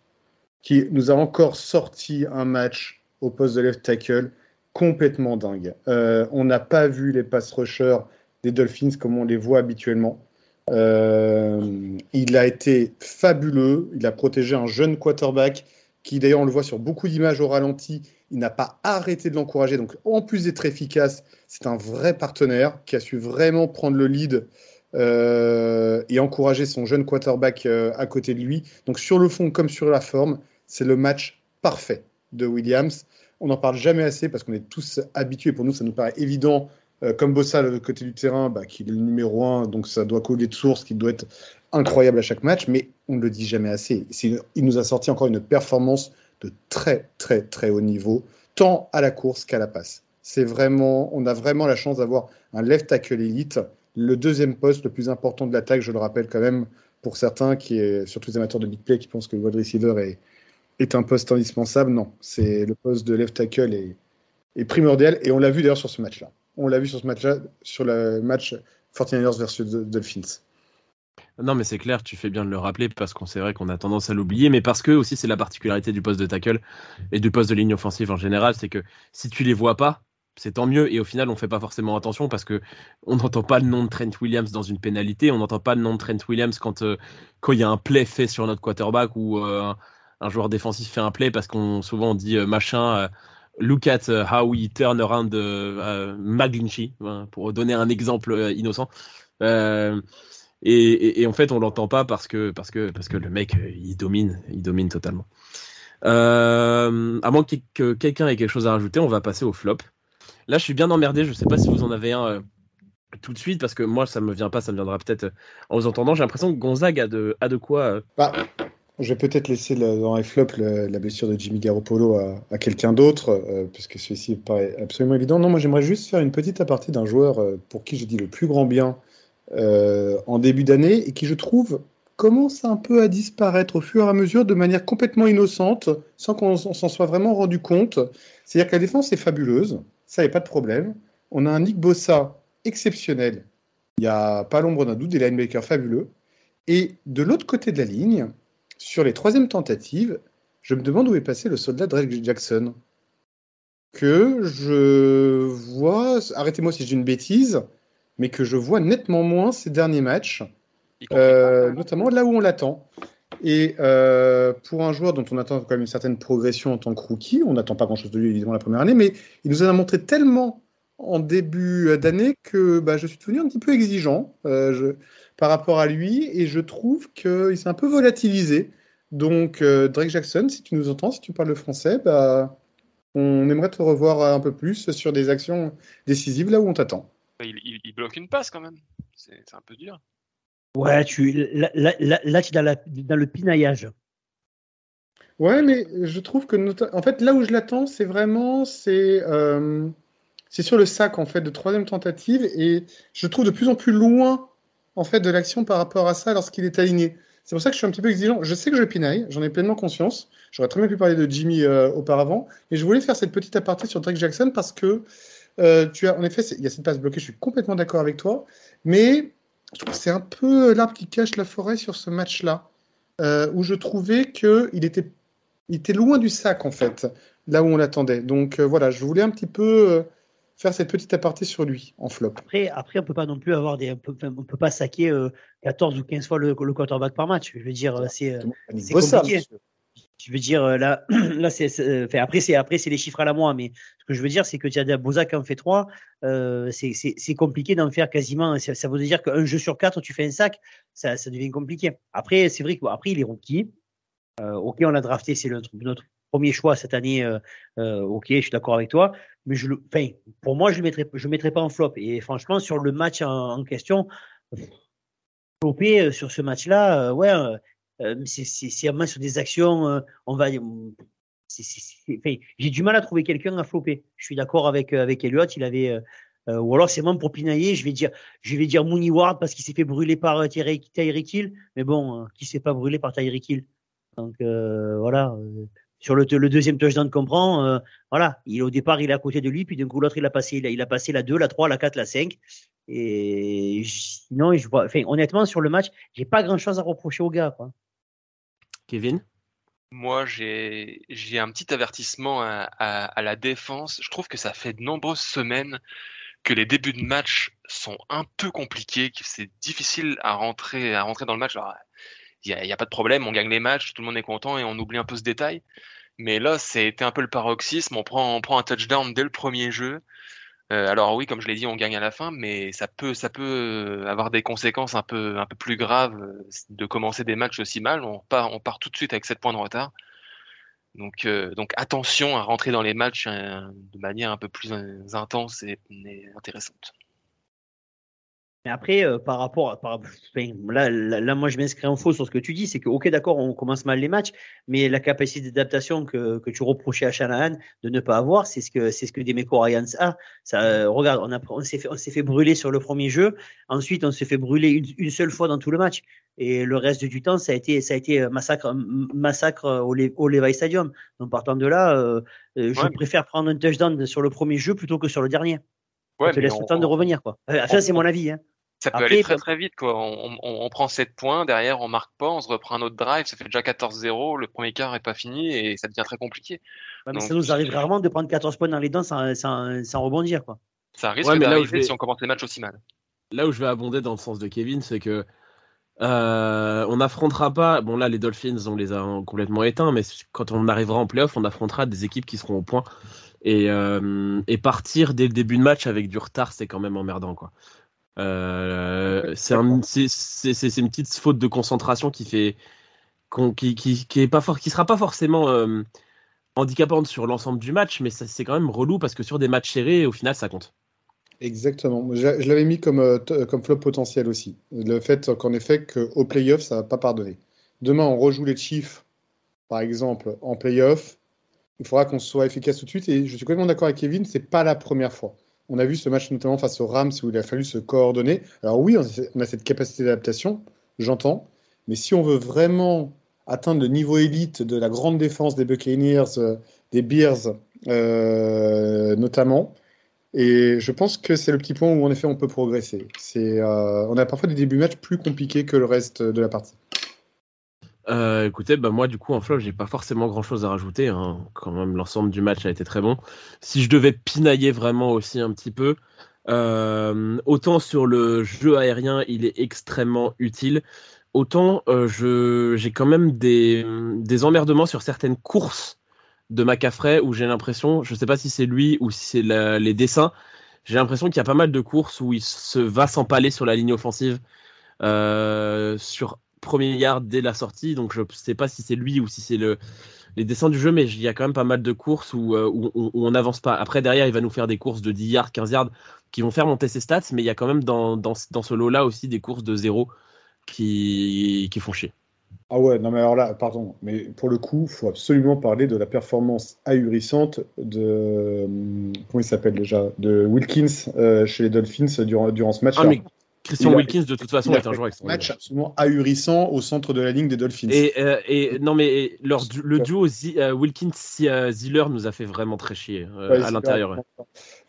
qui nous a encore sorti un match au poste de left tackle complètement dingue. Euh, on n'a pas vu les pass rushers des Dolphins comme on les voit habituellement. Euh, il a été fabuleux. Il a protégé un jeune quarterback qui, d'ailleurs, on le voit sur beaucoup d'images au ralenti. Il n'a pas arrêté de l'encourager. Donc, en plus d'être efficace, c'est un vrai partenaire qui a su vraiment prendre le lead euh, et encourager son jeune quarterback euh, à côté de lui. Donc, sur le fond comme sur la forme, c'est le match parfait de Williams. On n'en parle jamais assez parce qu'on est tous habitués. Pour nous, ça nous paraît évident comme Bossa, le côté du terrain, bah, qui est le numéro un, donc ça doit coller de source, qui doit être incroyable à chaque match, mais on ne le dit jamais assez. Il nous a sorti encore une performance de très, très, très haut niveau, tant à la course qu'à la passe. C'est vraiment, on a vraiment la chance d'avoir un left tackle élite, le deuxième poste le plus important de l'attaque, je le rappelle quand même pour certains, qui est surtout les amateurs de big play qui pensent que le wide receiver est, est un poste indispensable. Non, c'est le poste de left tackle est, est primordial et on l'a vu d'ailleurs sur ce match-là. On l'a vu sur ce match-là, sur le match 49ers versus Dolphins. Non, mais c'est clair, tu fais bien de le rappeler parce qu'on c'est vrai qu'on a tendance à l'oublier, mais parce que aussi c'est la particularité du poste de tackle et du poste de ligne offensive en général, c'est que si tu les vois pas, c'est tant mieux. Et au final, on fait pas forcément attention parce que on n'entend pas le nom de Trent Williams dans une pénalité, on n'entend pas le nom de Trent Williams quand euh, quand il y a un play fait sur notre quarterback ou euh, un joueur défensif fait un play parce qu'on souvent on dit euh, machin. Look at how we turn around McGlinchey, hein, pour donner un exemple innocent. Et, en fait, on l'entend pas parce que parce que parce que le mec il domine, il domine totalement. Euh, à moins que, quelqu'un ait quelque chose à rajouter, on va passer au flop. Là, je suis bien emmerdé. Je sais pas si vous en avez un euh, tout de suite parce que moi, ça me vient pas. Ça me viendra peut-être euh, en vous entendant. J'ai l'impression que Gonzague a de a de quoi. Bah, je vais peut-être laisser dans les flops la blessure de Jimmy Garoppolo à, quelqu'un d'autre, puisque celui-ci paraît absolument évident. Non, moi j'aimerais juste faire une petite aparté d'un joueur pour qui j'ai dit le plus grand bien euh, en début d'année et qui, je trouve, commence un peu à disparaître au fur et à mesure de manière complètement innocente, sans qu'on s'en soit vraiment rendu compte. C'est-à-dire que la défense est fabuleuse, ça, a pas de problème. On a un Nick Bossa exceptionnel, il n'y a pas l'ombre d'un doute, des linebackers fabuleux. Et de l'autre côté de la ligne, sur les troisièmes tentatives, je me demande où est passé le soldat Drake Jackson. Que je vois, arrêtez-moi si j'ai une bêtise, mais que je vois nettement moins ces derniers matchs, euh, notamment là où on l'attend. Et euh, pour un joueur dont on attend quand même une certaine progression en tant que rookie, on n'attend pas grand-chose de lui évidemment la première année, mais il nous en a montré tellement en début d'année que bah, je suis devenu un petit peu exigeant euh, par rapport à lui et je trouve qu'il s'est un peu volatilisé. Donc Drake Jackson, si tu nous entends, si tu parles le français, bah, on aimerait te revoir un peu plus sur des actions décisives là où on t'attend il, bloque une passe quand même. C'est un peu dur. Ouais, tu, là, là, tu es dans, le pinaillage. Ouais, mais je trouve que en fait là où je l'attends, c'est vraiment c'est euh, c'est sur le sac en fait de troisième tentative et je trouve de plus en plus loin en fait de l'action par rapport à ça lorsqu'il est aligné. C'est pour ça que je suis un petit peu exigeant. Je sais que je pinaille, j'en ai pleinement conscience. J'aurais très bien pu parler de Jimmy euh, auparavant, mais je voulais faire cette petite aparté sur Drake Jackson parce que euh, tu as, en effet, il y a cette passe bloquée, je suis complètement d'accord avec toi, mais je trouve que c'est un peu l'arbre qui cache la forêt sur ce match-là, euh, où je trouvais qu'il était, il était loin du sac, en fait, là où on l'attendait. Donc euh, voilà, je voulais un petit peu faire cette petite aparté sur lui en flop. Après, après on peut pas non plus avoir des, on peut, peut pas saquer 14 ou 15 fois le, le quarterback par match. Je veux dire, c'est compliqué je veux dire, euh, là, [clears throat] là c'est, après, c'est, après, c'est les chiffres à la mois, mais ce que je veux dire, c'est que des qui en fait trois, euh, c'est, compliqué d'en faire quasiment. Ça, veut dire qu'un jeu sur quatre, tu fais un sac, ça, ça devient compliqué. Après, c'est vrai qu'après, il est rookie. Euh, ok, on l'a drafté, c'est notre, notre, premier choix cette année. ok, je suis d'accord avec toi, mais je le, enfin, pour moi, je ne mettrai, je mettrai pas en flop. Et franchement, sur le match en, question, flopper sur ce match-là, ouais euh, c'est vraiment sur des actions, euh, on va j'ai du mal à trouver quelqu'un à flopper. Je suis d'accord avec euh, avec il avait ou alors c'est même pour pinailler, je vais dire je vais dire Mooney Ward parce qu'il s'est fait brûler par Tyreek Hill, mais bon, qui s'est pas brûlé par Tyreek Hill? Donc voilà, sur le, le, deuxième touchdown qu'on prend, voilà, il, au départ, il est à côté de lui, puis d'un coup, l'autre, il a passé, il a, passé la 2, la 3, la 4, la 5. Et sinon, je vois, enfin, honnêtement, sur le match, j'ai pas grand chose à reprocher au gars, quoi. Kevin? Moi, j'ai un petit avertissement à, la défense. Je trouve que ça fait de nombreuses semaines que les débuts de match sont un peu compliqués, que c'est difficile à rentrer, à rentrer dans le match. Il n'y a, pas de problème, on gagne les matchs, tout le monde est content et on oublie un peu ce détail. Mais là, c'était un peu le paroxysme. On prend, on prend un touchdown dès le premier jeu. Euh, alors oui, comme je l'ai dit, on gagne à la fin, mais ça peut, ça peut euh, avoir des conséquences un peu, un peu plus graves euh, de commencer des matchs aussi mal. On part, on part tout de suite avec 7 points de retard. Donc, donc attention à rentrer dans les matchs de manière un peu plus intense et intéressante. Mais après, euh, par rapport, par, là, là, moi, je m'inscris en faux sur ce que tu dis, c'est que, ok, d'accord, on commence mal les matchs, mais la capacité d'adaptation que, que tu reprochais à Shanahan de ne pas avoir, c'est ce que c'est ce que Demeco Ryans a. Ça, euh, regarde, on, a, on s'est fait, on s'est fait brûler sur le premier jeu, ensuite on s'est fait brûler une, une, seule fois dans tout le match, et le reste du temps, ça a été, ça a été massacre, massacre au, au Levi Stadium. Donc partant de là, euh, je préfère prendre un touchdown sur le premier jeu plutôt que sur le dernier. Ouais, te laisse le temps de revenir, quoi. ça, c'est mon avis. Hein. Ça peut Après, aller très très vite. Quoi. On, on- on prend 7 points, derrière on marque pas, on se reprend un autre drive, ça fait déjà 14-0, le premier quart est pas fini et ça devient très compliqué. Ouais, mais ça nous arrive rarement de prendre 14 points dans les dents sans, sans, sans rebondir. Quoi. Ça risque Ouais, mais là où d'arriver je vais- si on commence les matchs aussi mal. là où je vais abonder dans le sens de Kevin, c'est que euh, on n'affrontera pas. Bon, là, les Dolphins, on les a complètement éteints, mais quand on arrivera en playoff, on affrontera des équipes qui seront au point. Et, euh, et partir dès le début de match avec du retard, c'est quand même emmerdant, quoi. Euh, c'est un- une petite faute de concentration qui fait qui, qui, qui est pas fort, qui sera pas forcément euh, handicapante sur l'ensemble du match, mais c'est quand même relou parce que sur des matchs serrés, au final, ça compte. Exactement. Je, je l'avais mis comme, euh, comme flop potentiel aussi. Le fait qu'en effet, qu'au playoff, ça va pas pardonner. Demain, on rejoue les Chiefs, par exemple, en playoff. Il faudra qu'on soit efficace tout de suite. Et je suis complètement d'accord avec Kevin, c'est pas la première fois. On a vu ce match notamment face aux Rams où il a fallu se coordonner. Alors oui, on a- cette capacité d'adaptation, j'entends. Mais si on veut vraiment atteindre le niveau élite de la grande défense des Buccaneers, euh, des Bears euh, notamment, et je pense que c'est le petit point où en effet on peut progresser. Euh, on a parfois des débuts de match plus compliqués que le reste de la partie. Euh, écoutez, bah moi du coup en flop, j'ai pas forcément grand chose à rajouter. hein. Quand même, l'ensemble du match a été très bon. Si je devais pinailler vraiment aussi un petit peu, euh, autant sur le jeu aérien, il est extrêmement utile. Autant euh, j'ai quand même des, des emmerdements sur certaines courses de McCaffrey où j'ai l'impression, je sais pas si c'est lui ou si c'est les dessins, j'ai l'impression qu'il y a pas mal de courses où il se va s'empaler sur la ligne offensive sur premier yard dès la sortie. Donc je sais pas si c'est lui ou si c'est le les dessins du jeu, mais il y a quand même pas mal de courses où, euh, où, où- où on n'avance pas. Après, derrière, il va nous faire des courses de 10 yards, 15 yards qui vont faire monter ses stats, mais il y a quand même dans, dans, dans ce lot-là aussi des courses de zéro qui, qui font chier. Ah ouais, non mais alors là, pardon, mais pour le coup, il faut absolument parler de la performance ahurissante de hum, comment il s'appelle déjà, de Wilkins euh, chez les Dolphins durant, durant ce match. Ah, mais Christian Wilkins, de toute façon, est un joueur un extraordinaire. match absolument ahurissant au centre de la ligne des Dolphins. Et, euh, et non, mais leur, le duo euh, Wilkins-Ziller nous a fait vraiment très chier euh, Ouais, à l'intérieur.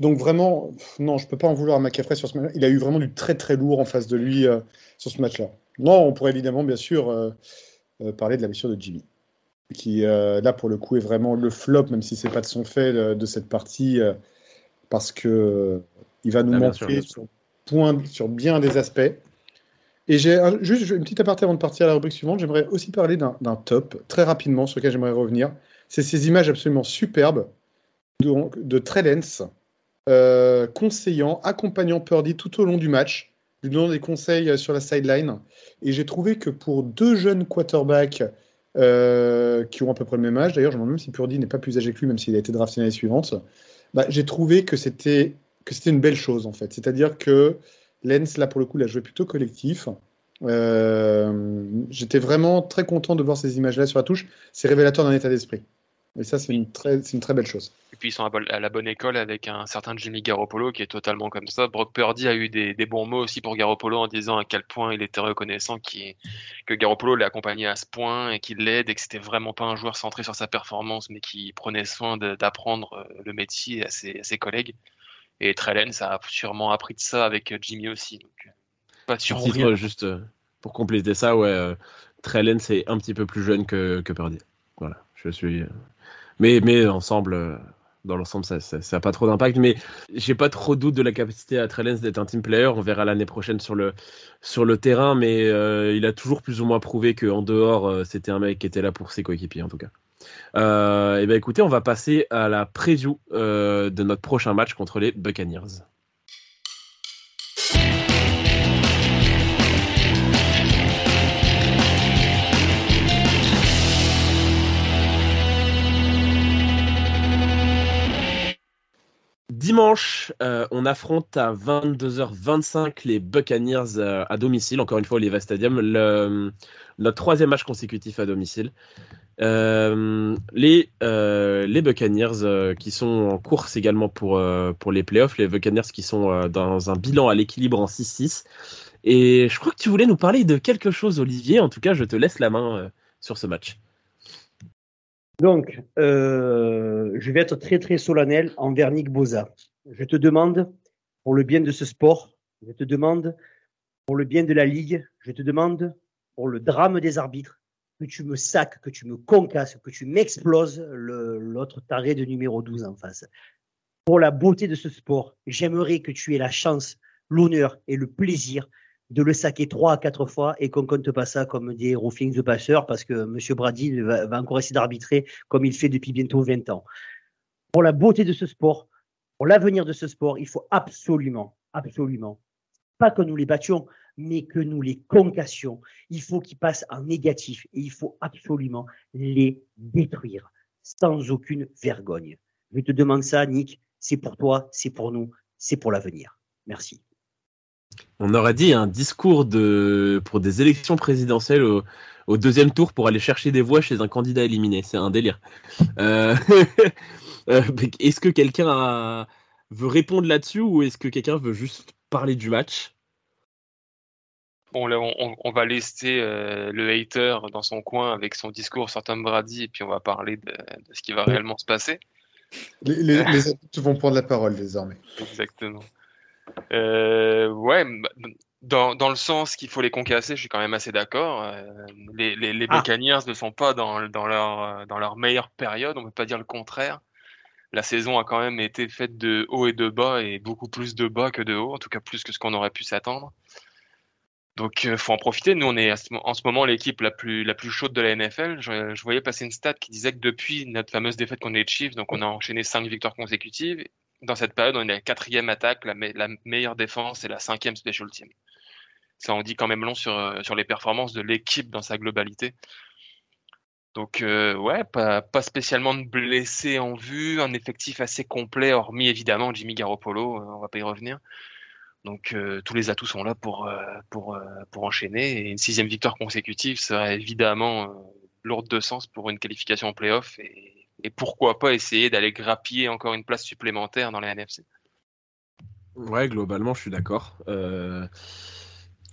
Donc vraiment, pff, non, je peux pas en vouloir à McCaffrey sur ce match. Il a eu vraiment du très très lourd en face de lui euh, sur ce match-là. Non, on pourrait évidemment bien sûr euh, euh, parler de la blessure de Jimmy, qui euh, là pour le coup est vraiment le flop, même si c'est pas de son fait euh, de cette partie, euh, parce que euh, il va nous Ah, bien manquer sûr, bien sûr. sur, sur bien des aspects. Et j'ai un- juste une petite aparté avant de partir à la rubrique suivante. J'aimerais aussi parler d'un top très rapidement sur lequel j'aimerais revenir. C'est ces images absolument superbes de, de Trey Lance, euh, conseillant, accompagnant Purdy tout au long du match, lui donnant des conseils euh, sur la sideline. Et j'ai trouvé que pour deux jeunes quarterbacks euh, qui ont à peu près le même âge, d'ailleurs, je me demande même si Purdy n'est pas plus âgé que lui, même s'il a été drafté l'année suivante, bah, j'ai trouvé que c'était que c'était une belle chose en fait. C'est-à-dire que Lens, là pour le coup, l'a joué plutôt collectif. Euh, J'étais vraiment très content de voir ces images-là sur la touche. C'est révélateur d'un état d'esprit. Et ça, c'est une très, une très belle chose. Et puis ils sont à la bonne école avec un certain Jimmy Garoppolo qui est totalement comme ça. Brock Purdy a eu des, des bons mots aussi pour Garoppolo en disant à quel point il était reconnaissant qu'il- que Garoppolo l'ait accompagné à ce point et qu'il l'aide et que c'était vraiment pas un joueur centré sur sa performance mais qui prenait soin d'apprendre euh, le métier à ses, à ses collègues. Et Trellen, ça a sûrement appris de ça avec euh, Jimmy aussi. Donc, euh, pas Sur titre, juste euh, pour compléter ça, ouais, Trellen, c'est un petit peu plus jeune que, que Purdy. Voilà, je suis. Mais, mais ensemble, dans l'ensemble, ça n'a ça, a pas trop d'impact. Mais j'ai pas trop doute de la capacité à Trellens d'être un team player. On verra l'année prochaine sur le, sur le terrain, mais euh, il a toujours plus ou moins prouvé qu'en dehors, euh, c'était un mec qui était là pour ses coéquipiers, en tout cas. Euh, et ben écoutez, on va passer à la preview euh, de notre prochain match contre les Buccaneers. Dimanche, euh, on affronte à 22h25 les Buccaneers à domicile, encore une fois au Levi Stadium, le, notre troisième match consécutif à domicile. Euh, les, euh, les Buccaneers euh, qui sont en course également pour, pour les playoffs, les Buccaneers qui sont dans un bilan à l'équilibre en 6-6. Et je crois que tu voulais nous parler de quelque chose, Olivier. En tout cas, je te laisse la main sur ce match. Donc, je vais être très très solennel envers Nick Boza. Je te demande, pour le bien de ce sport, je te demande pour le bien de la Ligue, je te demande, pour le drame des arbitres, que tu me sacs, que tu me concasses, que tu m'exploses l'autre taré de numéro 12 en face. Pour la beauté de ce sport, j'aimerais que tu aies la chance, l'honneur et le plaisir de le saquer trois à quatre fois et qu'on compte pas ça comme des roughings de passeurs parce que M. Brady va, va encore essayer d'arbitrer comme il fait depuis bientôt 20 ans. Pour la beauté de ce sport, pour l'avenir de ce sport, il faut absolument, absolument, pas que nous les battions, mais que nous les concassions. Il faut qu'ils passent en négatif et il faut absolument les détruire sans aucune vergogne. Je te demande ça, Nick. C'est pour toi, c'est pour nous, c'est pour l'avenir. Merci. On aurait dit un discours de, pour des élections présidentielles au, deuxième tour pour aller chercher des voix chez un candidat éliminé. C'est un délire. Euh, [laughs] euh, est-ce que quelqu'un veut répondre là-dessus ou est-ce que quelqu'un veut juste parler du match? Bon, on, va laisser euh, le hater dans son coin avec son discours sur Tom Brady et puis on va parler de, ce qui va réellement se passer. Les, les, [laughs] adultes vont prendre la parole désormais. Exactement. Euh, ouais, dans, dans, le sens qu'il faut les concasser, je suis quand même assez d'accord. Euh, les, les, les ah. Buccaneers ne sont pas dans, dans, leur, dans leur meilleure période, on ne peut pas dire le contraire. La saison a quand même été faite de haut et de bas, et beaucoup plus de bas que de haut, en tout cas plus que ce qu'on aurait pu s'attendre. Donc, il faut en profiter. Nous, on est en ce moment l'équipe la plus, la plus chaude de la NFL. Je, voyais passer une stat qui disait que depuis notre fameuse défaite qu'on est Chiefs, donc on a enchaîné cinq victoires consécutives, dans cette période, on est la quatrième attaque, la, meilleure défense et la cinquième special team. Ça en dit quand même long sur, euh, sur les performances de l'équipe dans sa globalité. Donc euh, ouais, pas, pas, spécialement de blessés en vue, un effectif assez complet, hormis évidemment Jimmy Garoppolo, euh, on va pas y revenir. Donc tous les atouts sont là pour, pour, pour enchaîner. Et une sixième victoire consécutive serait évidemment lourde de sens pour une qualification en playoff et et pourquoi pas essayer d'aller grappiller encore une place supplémentaire dans les NFC. Ouais, globalement, je suis d'accord. Euh,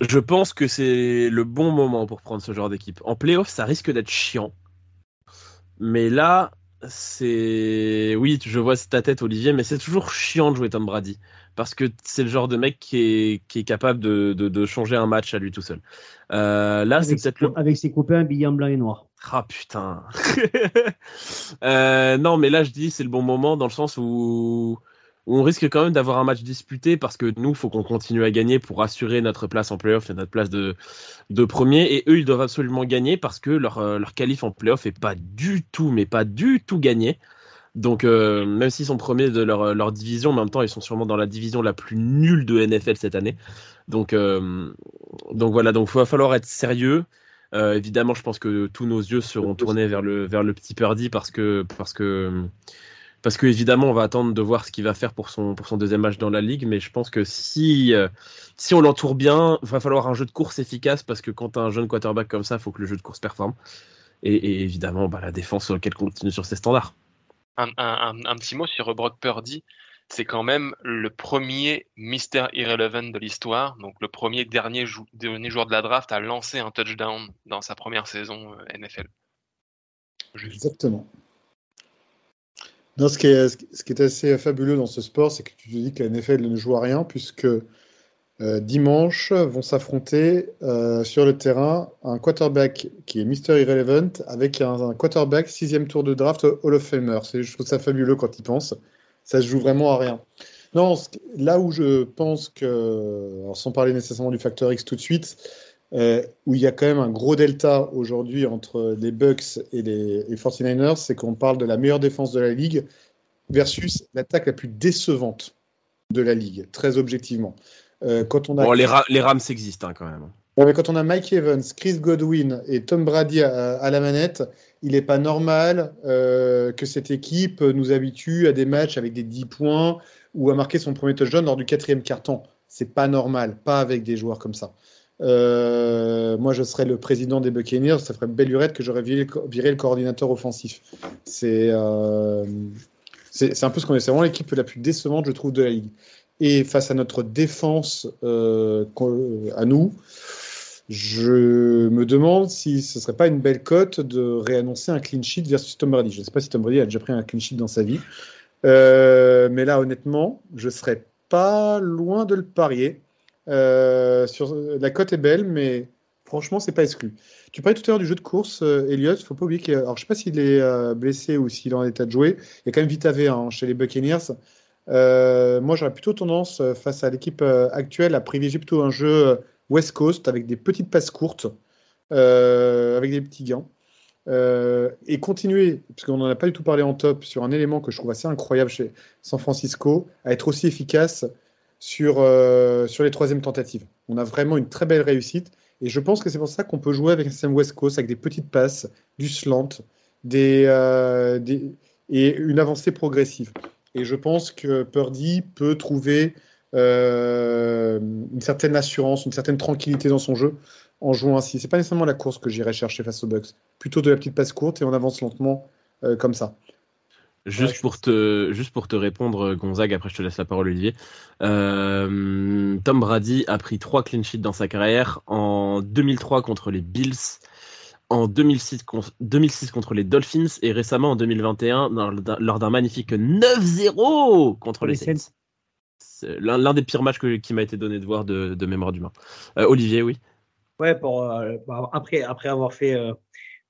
je pense que c'est le bon moment pour prendre ce genre d'équipe. En playoff, ça risque d'être chiant. Mais là, c'est. Oui, je vois ta tête, Olivier, mais c'est toujours chiant de jouer Tom Brady. Parce que c'est le genre de mec qui est, qui est capable de, de, changer un match à lui tout seul. Euh, là, c'est peut-être le... Avec ses copains billets blanc et noir. Ah putain. [laughs] euh, non, mais là je dis c'est le bon moment dans le sens où, on risque quand même d'avoir un match disputé parce que nous, il faut qu'on continue à gagner pour assurer notre place en playoff et notre place de, premier. Et eux, ils doivent absolument gagner parce que leur, euh, leur qualif en playoff est pas du tout, mais pas du tout gagné. Donc, euh, même s'ils sont premiers de leur, division, en même temps, ils sont sûrement dans la division la plus nulle de NFL cette année. Donc, euh, donc voilà, donc il va falloir être sérieux. Évidemment, je pense que tous nos yeux seront tournés vers le, petit Purdy parce que, parce que évidemment, on va attendre de voir ce qu'il va faire pour son, pour son deuxième match dans la ligue. Mais je pense que si, euh, si on l'entoure bien, il va falloir un jeu de course efficace parce que quand as un jeune quarterback comme ça, il faut que le jeu de course performe. Et, évidemment, bah, la défense, qu'elle continue sur ses standards. Un, un, un, petit mot sur Brock Purdy c'est quand même le premier Mister Irrelevant de l'histoire, donc le premier dernier, dernier, joueur de la draft à lancer un touchdown dans sa première saison euh, NFL. Exactement. Non, ce, qui est, assez fabuleux dans ce sport, c'est que tu te dis que la NFL ne joue à rien, puisque euh, dimanche vont s'affronter euh, sur le terrain un quarterback qui est Mister Irrelevant avec un, quarterback sixième tour de draft Hall of Famer. Je trouve ça fabuleux quand il pense ça se joue vraiment à rien. Non, là où je pense que, sans parler nécessairement du facteur X tout de suite, euh, où il y a quand même un gros delta aujourd'hui entre les Bucks et les, 49ers, c'est qu'on parle de la meilleure défense de la ligue versus l'attaque la plus décevante de la ligue, très objectivement. Euh, quand on a... bon, les, les Rams existent hein, quand même. mais quand on a Mike Evans, Chris Godwin et Tom Brady à la manette, il n'est pas normal euh, que cette équipe nous habitue à des matchs avec des 10 points ou à marquer son premier touchdown lors du quatrième quart-temps. C'est pas normal, pas avec des joueurs comme ça. Euh, moi, je serais le président des Buccaneers, ça ferait belle lurette que j'aurais viré, le coordinateur offensif. Euh, c'est un peu ce qu'on est. C'est vraiment l'équipe la plus décevante, je trouve, de la ligue. Et face à notre défense à nous, je me demande si ce ne serait pas une belle cote de réannoncer un clean sheet versus Tom Brady. Je ne sais pas si Tom Brady a déjà pris un clean sheet dans sa vie. Euh, mais là, honnêtement, je ne serais pas loin de le parier. Euh, la cote est belle, mais franchement, c'est pas exclu. Tu parlais tout à l'heure du jeu de course, euh, Elliott. Il faut pas oublier qu'il alors je sais pas s'il est euh, blessé ou s'il est en état de jouer. Il y a quand même Vita V hein, chez les Buccaneers. Moi, j'aurais plutôt tendance, face à l'équipe actuelle, à privilégier plutôt un jeu West Coast avec des petites passes courtes, avec des petits. Euh, et continuer, parce qu'on n'en a pas du tout parlé en top, sur un élément que je trouve assez incroyable chez San Francisco, à être aussi efficace sur, euh, sur les troisièmes tentatives. On a vraiment une très belle réussite. Et je pense que c'est pour ça qu'on peut jouer avec un système West Coast, avec des petites passes, du slant, des, euh, des- et une avancée progressive. Et je pense que Purdy peut trouver euh, une certaine assurance, une certaine tranquillité dans son jeu en jouant ainsi. C'est pas nécessairement la course que j'irai chercher face aux Bucks, plutôt de la petite passe courte et on avance lentement comme ça. Juste, pour te, juste pour te répondre, Gonzague, après je te laisse la parole, Olivier. Euh, Tom Brady a pris trois clean sheets dans sa carrière en 2003 contre les Bills, en 2006, con- 2006 contre les Dolphins et récemment en 2021 dans- dans- lors d'un magnifique 9-0 contre les Les Saints. C'est l'un des pires matchs que- qui m'a été donné de voir de, de mémoire d'humain. Euh, Olivier, oui. Ouais, pour, euh, après, après avoir fait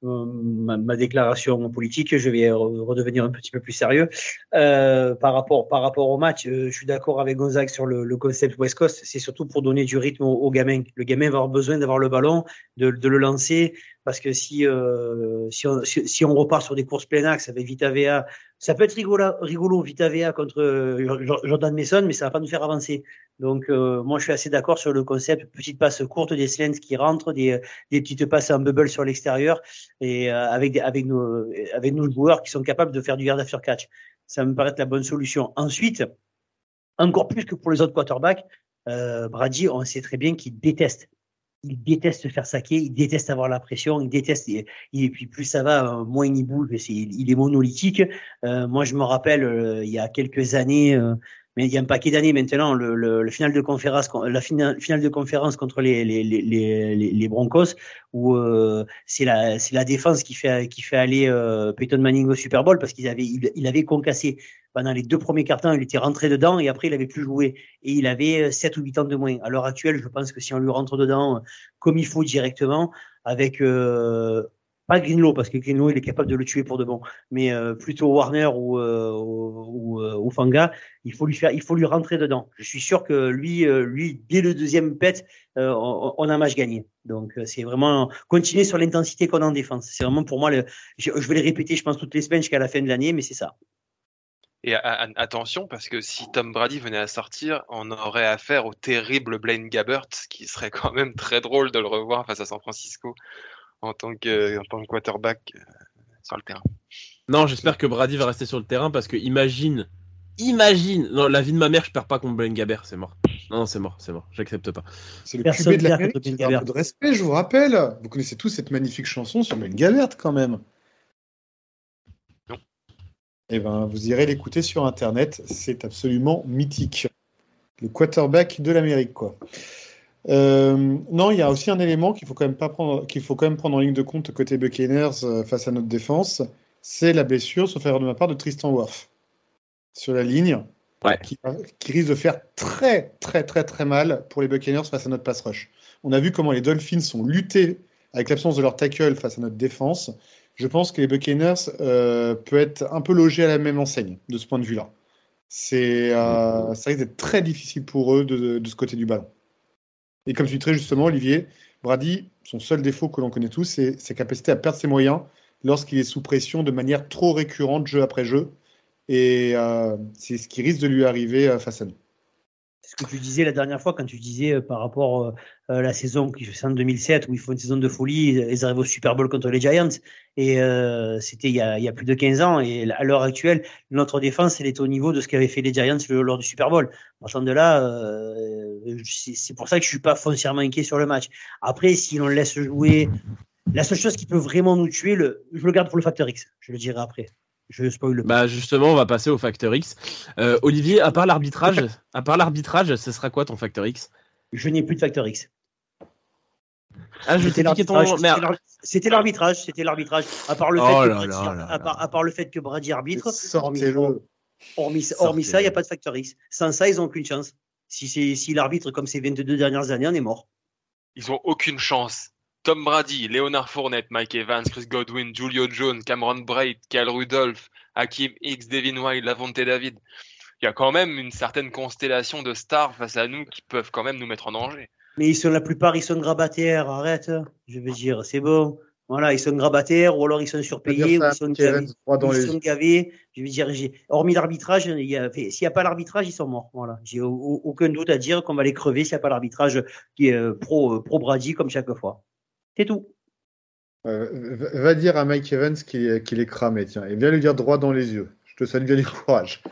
ma, ma déclaration politique, je vais re- redevenir un petit peu plus sérieux. Euh, par, rapport, par rapport au match, euh, je suis d'accord avec Gonzague sur le, concept West Coast. C'est surtout pour donner du rythme au, gamin. Le gamin va avoir besoin d'avoir le ballon, de le lancer, parce que si, euh, si, on, si, on repart sur des courses plein axe avec Vita VA, ça peut être rigolo, rigolo Vita VA contre euh, Jordan Mason, mais ça va pas nous faire avancer. Donc, euh, moi, je suis assez d'accord sur le concept petite passe courte, des slants qui rentrent, des, des petites passes en bubble sur l'extérieur, et euh, avec, des, avec, nos, avec nos joueurs qui sont capables de faire du yard after catch. Ça me paraît être la bonne solution. Ensuite, encore plus que pour les autres quarterbacks, euh, Brady, on sait très bien qu'il déteste. Il déteste se faire saquer, il déteste avoir la pression, il déteste. Et, puis plus ça va, euh, moins il bouge. C'est, il est monolithique. Euh, moi, je me rappelle, euh, il y a quelques années, euh, mais il y a un paquet d'années maintenant, le, le, le final de conférence, la finale, finale de conférence contre les, les, les, les, Broncos, où euh, c'est la, c'est la défense qui fait, qui fait aller euh, Peyton Manning au Super Bowl parce qu'il avait, il, avait concassé pendant les deux premiers quarts-temps, il était rentré dedans et après il avait plus joué et il avait 7 ou 8 ans de moins. À l'heure actuelle, je pense que si on lui rentre dedans comme il faut directement, avec euh, pas Greenlow parce que Greenlow il est capable de le tuer pour de bon, mais euh, plutôt Warner ou euh, ou, ou, ou, Fanga, il faut lui faire, il faut lui rentrer dedans. Je suis sûr que lui, euh, lui dès le deuxième pet, euh, on, a match gagné. Donc c'est vraiment continuer sur l'intensité qu'on a en défense. C'est vraiment pour moi, le, je, je, vais le répéter, je pense toutes les semaines jusqu'à la fin de l'année, mais c'est ça. Et attention, parce que si Tom Brady venait à sortir, on aurait affaire au terrible Blaine Gabbert, qui serait quand même très drôle de le revoir face à San Francisco en tant que, en tant que quarterback euh, sur le terrain. Non, j'espère que Brady va rester sur le terrain parce que imagine, imagine, non, la vie de ma mère, je perds pas contre Blaine Gabbert, c'est mort. Non, non c'est mort, c'est mort, j'accepte pas. C'est le QB de un peu de respect, je vous rappelle. Vous connaissez tous cette magnifique chanson sur Blaine Gabbert quand même. Non. Eh ben, vous irez l'écouter sur Internet, c'est absolument mythique. Le quarterback de l'Amérique, quoi. Euh, non, il y a aussi un élément qu'il faut quand même pas prendre, qu'il faut quand même prendre en ligne de compte côté Buccaneers euh, face à notre défense, c'est la blessure, sauf erreur de ma part, de Tristan Wirth sur la ligne, ouais. qui, qui, risque de faire très très très très mal pour les Buccaneers face à notre pass rush. On a vu comment les Dolphins ont lutté avec l'absence de leur tackle face à notre défense. Je pense que les Buccaneers euh, peuvent être un peu logés à la même enseigne de ce point de vue-là. C'est, ça risque d'être très difficile pour eux de, de, de ce côté du ballon. Et comme tu dis très justement, Olivier, Brady, son seul défaut que l'on connaît tous, c'est sa capacité à perdre ses moyens lorsqu'il est sous pression de manière trop récurrente, jeu après jeu. Et euh, c'est ce qui risque de lui arriver euh, face à nous. Ce que tu disais la dernière fois, quand tu disais euh, par rapport à euh, la saison qui fait en 2007, où ils font une saison de folie, ils arrivent au Super Bowl contre les Giants, et euh, c'était il, y a plus de 15 ans, et à l'heure actuelle, notre défense, elle est au niveau de ce qu'avaient fait les Giants lors du Super Bowl. Partant de là, c'est pour ça que je suis pas foncièrement inquiet sur le match. Après, si l'on laisse jouer, la seule chose qui peut vraiment nous tuer, je le garde pour le facteur X, je le dirai après. Je spoil. Bah justement, on va passer au facteur X. Euh, Olivier, à part l'arbitrage, [laughs] à part l'arbitrage, ce sera quoi ton facteur X? Je n'ai plus de facteur X. Ah, je t'ai piqué ton. C'était l'arbitrage, c'était l'arbitrage. À part le fait oh que là Brady, là là à, part, à part le fait que Brady arbitre, hormis, hormis, hormis ça, il n'y a pas de facteur X. Sans ça, ils n'ont aucune chance. Si, si l'arbitre comme ces 22 dernières années, on est mort. Ils ont aucune chance. Tom Brady, Leonard Fournette, Mike Evans, Chris Godwin, Julio Jones, Cameron Braid, Kyle Rudolph, Hakim X, Devin White, Lavonte David. Il y a quand même une certaine constellation de stars face à nous qui peuvent quand même nous mettre en danger. Mais ils sont la plupart, ils sont grabataires, arrête. Je veux dire, c'est bon. Voilà, ils sont grabataires ou alors ils sont surpayés ou ils sont, gavés, ils sont gavés. Je veux dire, hormis l'arbitrage, s'il n'y a pas l'arbitrage, ils sont morts. Voilà, j'ai aucun doute à dire qu'on va les crever s'il n'y a pas l'arbitrage qui est euh, pro, euh, pro Brady comme chaque fois. C'est tout. Euh, va dire à Mike Evans qu'il est cramé, tiens, et viens lui dire droit dans les yeux. Je te souhaite bien du courage.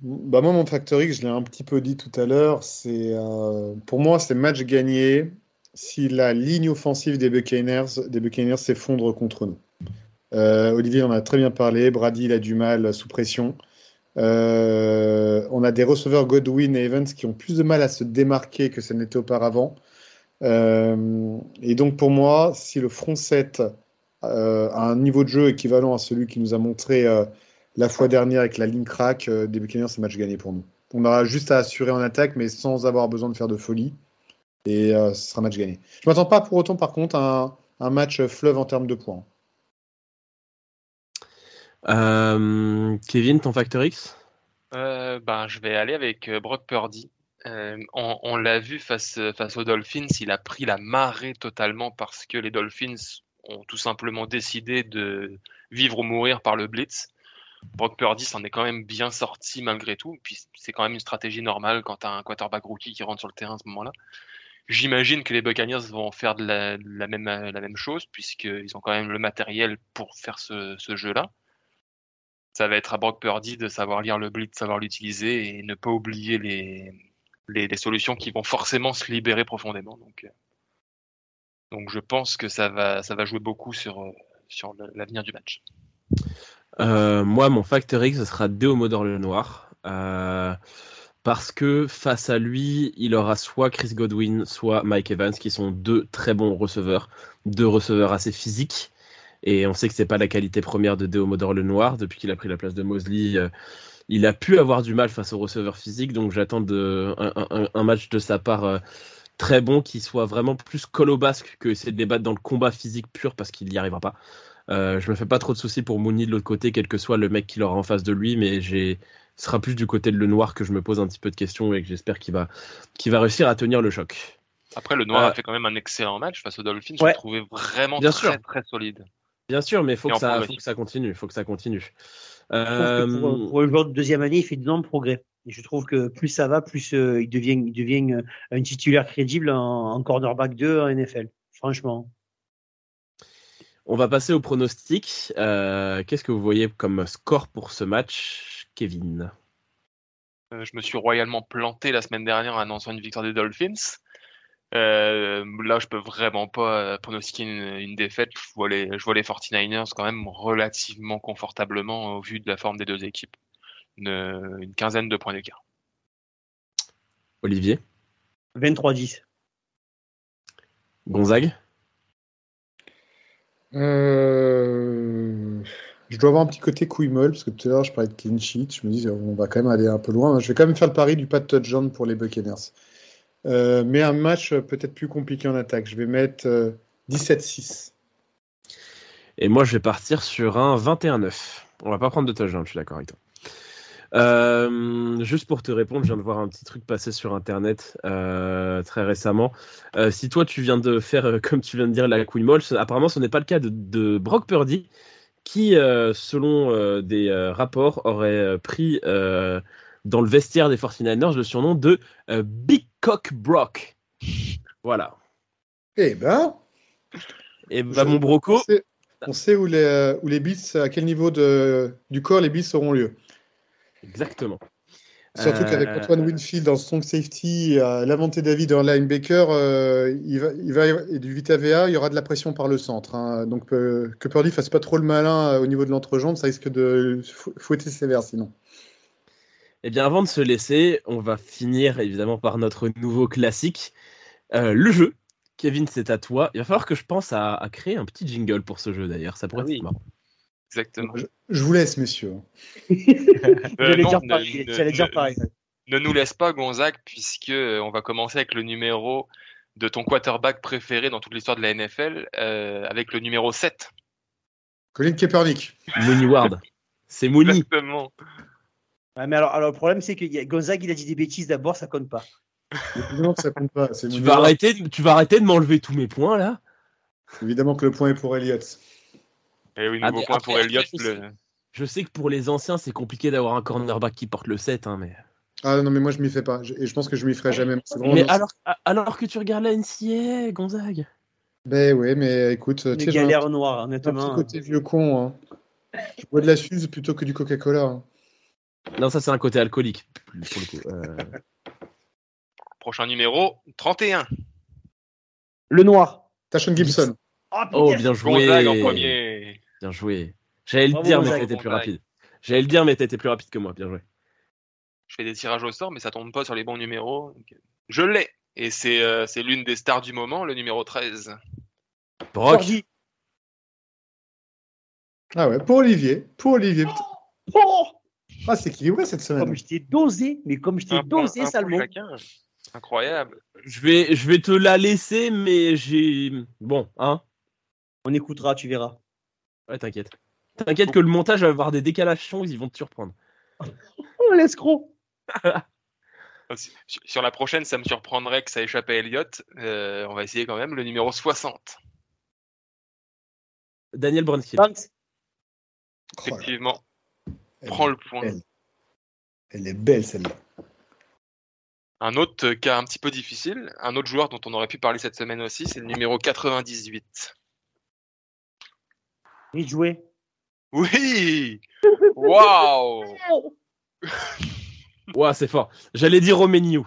Bah moi, mon Factor X, je l'ai un petit peu dit tout à l'heure, c'est euh, pour moi, c'est match gagné si la ligne offensive des Buccaneers, des Buccaneers s'effondre contre nous. Euh, Olivier en a très bien parlé, Brady il a du mal sous pression. Euh, on a des receveurs Godwin et Evans qui ont plus de mal à se démarquer que ce n'était auparavant. Et donc pour moi, si le front 7 a un niveau de jeu équivalent à celui qui nous a montré la fois dernière avec la ligne crack euh, des Buccaneers, c'est match gagné pour nous. On aura juste à assurer en attaque, mais sans avoir besoin de faire de folie. Et euh, ce sera match gagné. Je ne m'attends pas pour autant, par contre, à un, match fleuve en termes de points. Euh, Kevin, ton facteur X? Ben, Je vais aller avec Brock Purdy. On, on l'a vu face, face aux Dolphins, il a pris la marée totalement parce que les Dolphins ont tout simplement décidé de vivre ou mourir par le blitz. Brock Purdy s'en est quand même bien sorti malgré tout. Puis c'est quand même une stratégie normale quand tu as un quarterback rookie qui rentre sur le terrain à ce moment-là. J'imagine que les Buccaneers vont faire de la, même, la même chose, puisqu'ils ont quand même le matériel pour faire ce, jeu-là. Ça va être à Brock Purdy de savoir lire le blitz, de savoir l'utiliser et ne pas oublier les, les, solutions qui vont forcément se libérer profondément. Donc, donc je pense que ça va, ça va jouer beaucoup sur, sur l'avenir du match. Euh, moi, mon facteur X, ce sera Deomodor le Noir. Euh, parce que face à lui, il aura soit Chris Godwin, soit Mike Evans, qui sont deux très bons receveurs, deux receveurs assez physiques. Et on sait que c'est pas la qualité première de Deomodor le Noir. Depuis qu'il a pris la place de Mosley, euh, il a pu avoir du mal face aux receveurs physiques. Donc j'attends un, un, match de sa part très bon qui soit vraiment plus basque que essayer de débattre dans le combat physique pur parce qu'il n'y arrivera pas. Euh, je me fais pas trop de soucis pour Mooney de l'autre côté, quel que soit le mec qu'il aura en face de lui, mais j'ai ce sera plus du côté de le noir que je me pose un petit peu de questions et que j'espère qu'il va, va réussir à tenir le choc. Après, le noir a euh, fait quand même un excellent match face aux Dolphins. Je l'ai trouvé vraiment très, très solide. Bien sûr, mais il faut, que ça, faut que ça continue. Faut que ça continue. Euh... Pour, pour, le joueur de deuxième année, il fait d'énormes progrès. Et je trouve que plus ça va, plus euh, il devient, il devient un titulaire crédible en, en cornerback 2 en NFL. Franchement. On va passer au pronostic. Euh, qu'est-ce que vous voyez comme score pour ce match, Kevin? Euh, Je me suis royalement planté la semaine dernière en annonçant une victoire des Dolphins. Euh, là, je peux vraiment pas pronostiquer une, défaite. Je vois, les, je vois les 49ers quand même relativement confortablement au vu de la forme des deux équipes. Une, une quinzaine de points d'écart. Olivier? 23-10. Gonzague? Euh, je dois avoir un petit côté couille molle, parce que tout à l'heure je parlais de clean sheet. Je me dis, on va quand même aller un peu loin. Je vais quand même faire le pari du pas de touchdown pour les Buccaneers. Euh, mais un match peut-être plus compliqué en attaque. Je vais mettre 17-6. Euh, Et moi, je vais partir sur un 21-9. On va pas prendre de touchdown, je suis d'accord avec toi. Euh, juste pour te répondre, je viens de voir un petit truc passer sur Internet euh, très récemment. Euh, si toi, tu viens de faire, comme tu viens de dire, la Queen Moll, apparemment, ce n'est pas le cas de, Brock Purdy, qui, selon des rapports, aurait pris dans le vestiaire des 49ers le surnom de Big Cock Brock. Voilà. Eh ben. Et ben, mon broco. On sait, où les, où les bis, à quel niveau de, du corps les bis auront lieu. Exactement. Surtout qu'avec euh, Antoine Winfield en strong safety, euh, Lavante David en linebacker, euh, il va, il va, et du Vita VA, il y aura de la pression par le centre. Hein. Donc que Purdy fasse pas trop le malin au niveau de l'entrejambe, ça risque de fouetter sévère sinon. Eh bien, avant de se laisser, on va finir évidemment par notre nouveau classique, le jeu. Kevin, c'est à toi. Il va falloir que je pense à, créer un petit jingle pour ce jeu d'ailleurs. Ça pourrait ah être marrant. Exactement. Je, vous laisse, messieurs. [laughs] J'allais dire, pareil. Ne, ne nous laisse pas, Gonzague, puisque euh, on va commencer avec le numéro de ton quarterback préféré dans toute l'histoire de la NFL, euh, avec le numéro 7. Colin Kaepernick. Mooney Ward. C'est Mooney. Exactement. Ouais, mais alors, alors, le problème, c'est que Gonzague, il a dit des bêtises d'abord, ça compte pas. Évidemment que ça compte pas. c'est Tu vas, arrêter, de- tu vas arrêter de m'enlever tous mes points là? Évidemment que le point est pour Elliott. Et oui, nouveau mais point après- pour Elliott. après, je le- Je sais que pour les anciens, c'est compliqué d'avoir un cornerback qui porte le 7, hein, mais. Ah non, mais moi je m'y fais pas. Je- Et je pense que je m'y ferai jamais. Mais alors, alors que tu regardes la NCA, Gonzague? Ben oui, mais écoute, tu sais, j'ai un, petit honnêtement. côté vieux con. Hein. Je bois de la Suze plutôt que du Coca-Cola. hein. Non, ça c'est un côté alcoolique, pour le coup. Euh, [laughs] Prochain numéro, 31. Le noir. Tashon Gibson. Oh, putain. bien joué. En premier. Bien joué. J'allais le Bravo, dire, mais t'étais plus rapide. J'allais le dire, mais t'étais plus rapide que moi. Bien joué. Je fais des tirages au sort, mais ça tombe pas sur les bons numéros. Je l'ai. Et c'est euh, c'est l'une des stars du moment, le numéro 13. Brock. Jordi. Ah ouais, pour Olivier. Pour Olivier. putain. Oh, Ah, c'est équilibré cette semaine. comme je t'ai dosé, mais comme je t'ai dosé, point. Incroyable. Je vais, je vais te la laisser, mais j'ai. Bon, hein. On écoutera, tu verras. Ouais, t'inquiète. T'inquiète que le montage va avoir des décalages sons, ils vont te surprendre. [laughs] Oh, l'escroc. [laughs] Sur sur la prochaine, ça me surprendrait que ça échappe à Elliott. Euh, on va essayer quand même. Le numéro 60. Daniel Brunskill. Effectivement. Elle, Prends le point. belle. elle est belle celle-là. Un autre euh, cas un petit peu difficile, un autre joueur dont on aurait pu parler cette semaine aussi, c'est le numéro 98. Il jouait. Oui [laughs] Waouh [laughs] Ouah, c'est fort. J'allais dire Romeniu.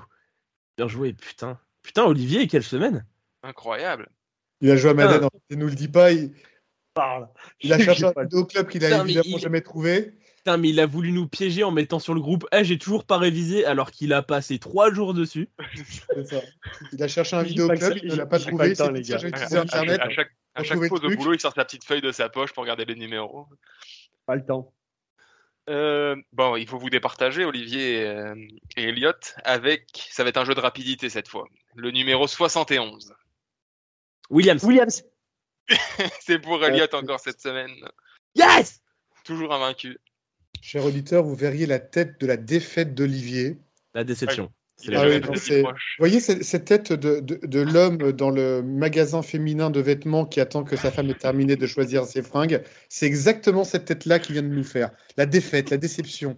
Bien joué, putain. Putain, Olivier, quelle semaine Incroyable. Il a joué à Madden, il nous le dit pas. Il, Parle. il a [laughs] cherché un club qu'il a évidemment il- jamais trouvé. Putain, mais il a voulu nous piéger en mettant sur le groupe Eh, j'ai toujours pas révisé alors qu'il a passé trois jours dessus. [laughs] C'est ça. Il a cherché un vidéo pas que club, ça- il ne l'a pas pas trouvé. le temps, les gars. À, Internet. à chaque, à chaque pause au boulot, il sort sa petite feuille de sa poche pour regarder les numéros. Pas le temps. Euh, bon, il faut vous départager, Olivier euh, et Elliott, avec, ça va être un jeu de rapidité cette fois, le numéro 71. Williams. Williams. [laughs] C'est pour Elliott encore cette semaine. Yes Toujours invaincu. Cher auditeur, vous verriez la tête de la défaite d'Olivier. La déception. Ah oui. Vous voyez cette, tête de, de- de l'homme dans le magasin féminin de vêtements qui attend que sa femme ait terminé de choisir ses fringues C'est exactement cette tête-là qui vient de nous faire. La défaite, la déception.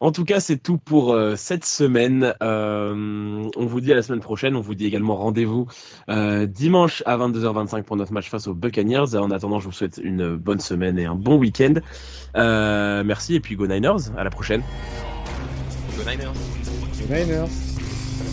En tout cas, c'est tout pour euh, cette semaine. Euh, on vous dit à la semaine prochaine. On vous dit également rendez-vous euh, dimanche à 22h25 pour notre match face aux Buccaneers. En attendant, je vous souhaite une bonne semaine et un bon week-end. Euh, merci et puis go Niners. À la prochaine. Go Niners. Les Niners.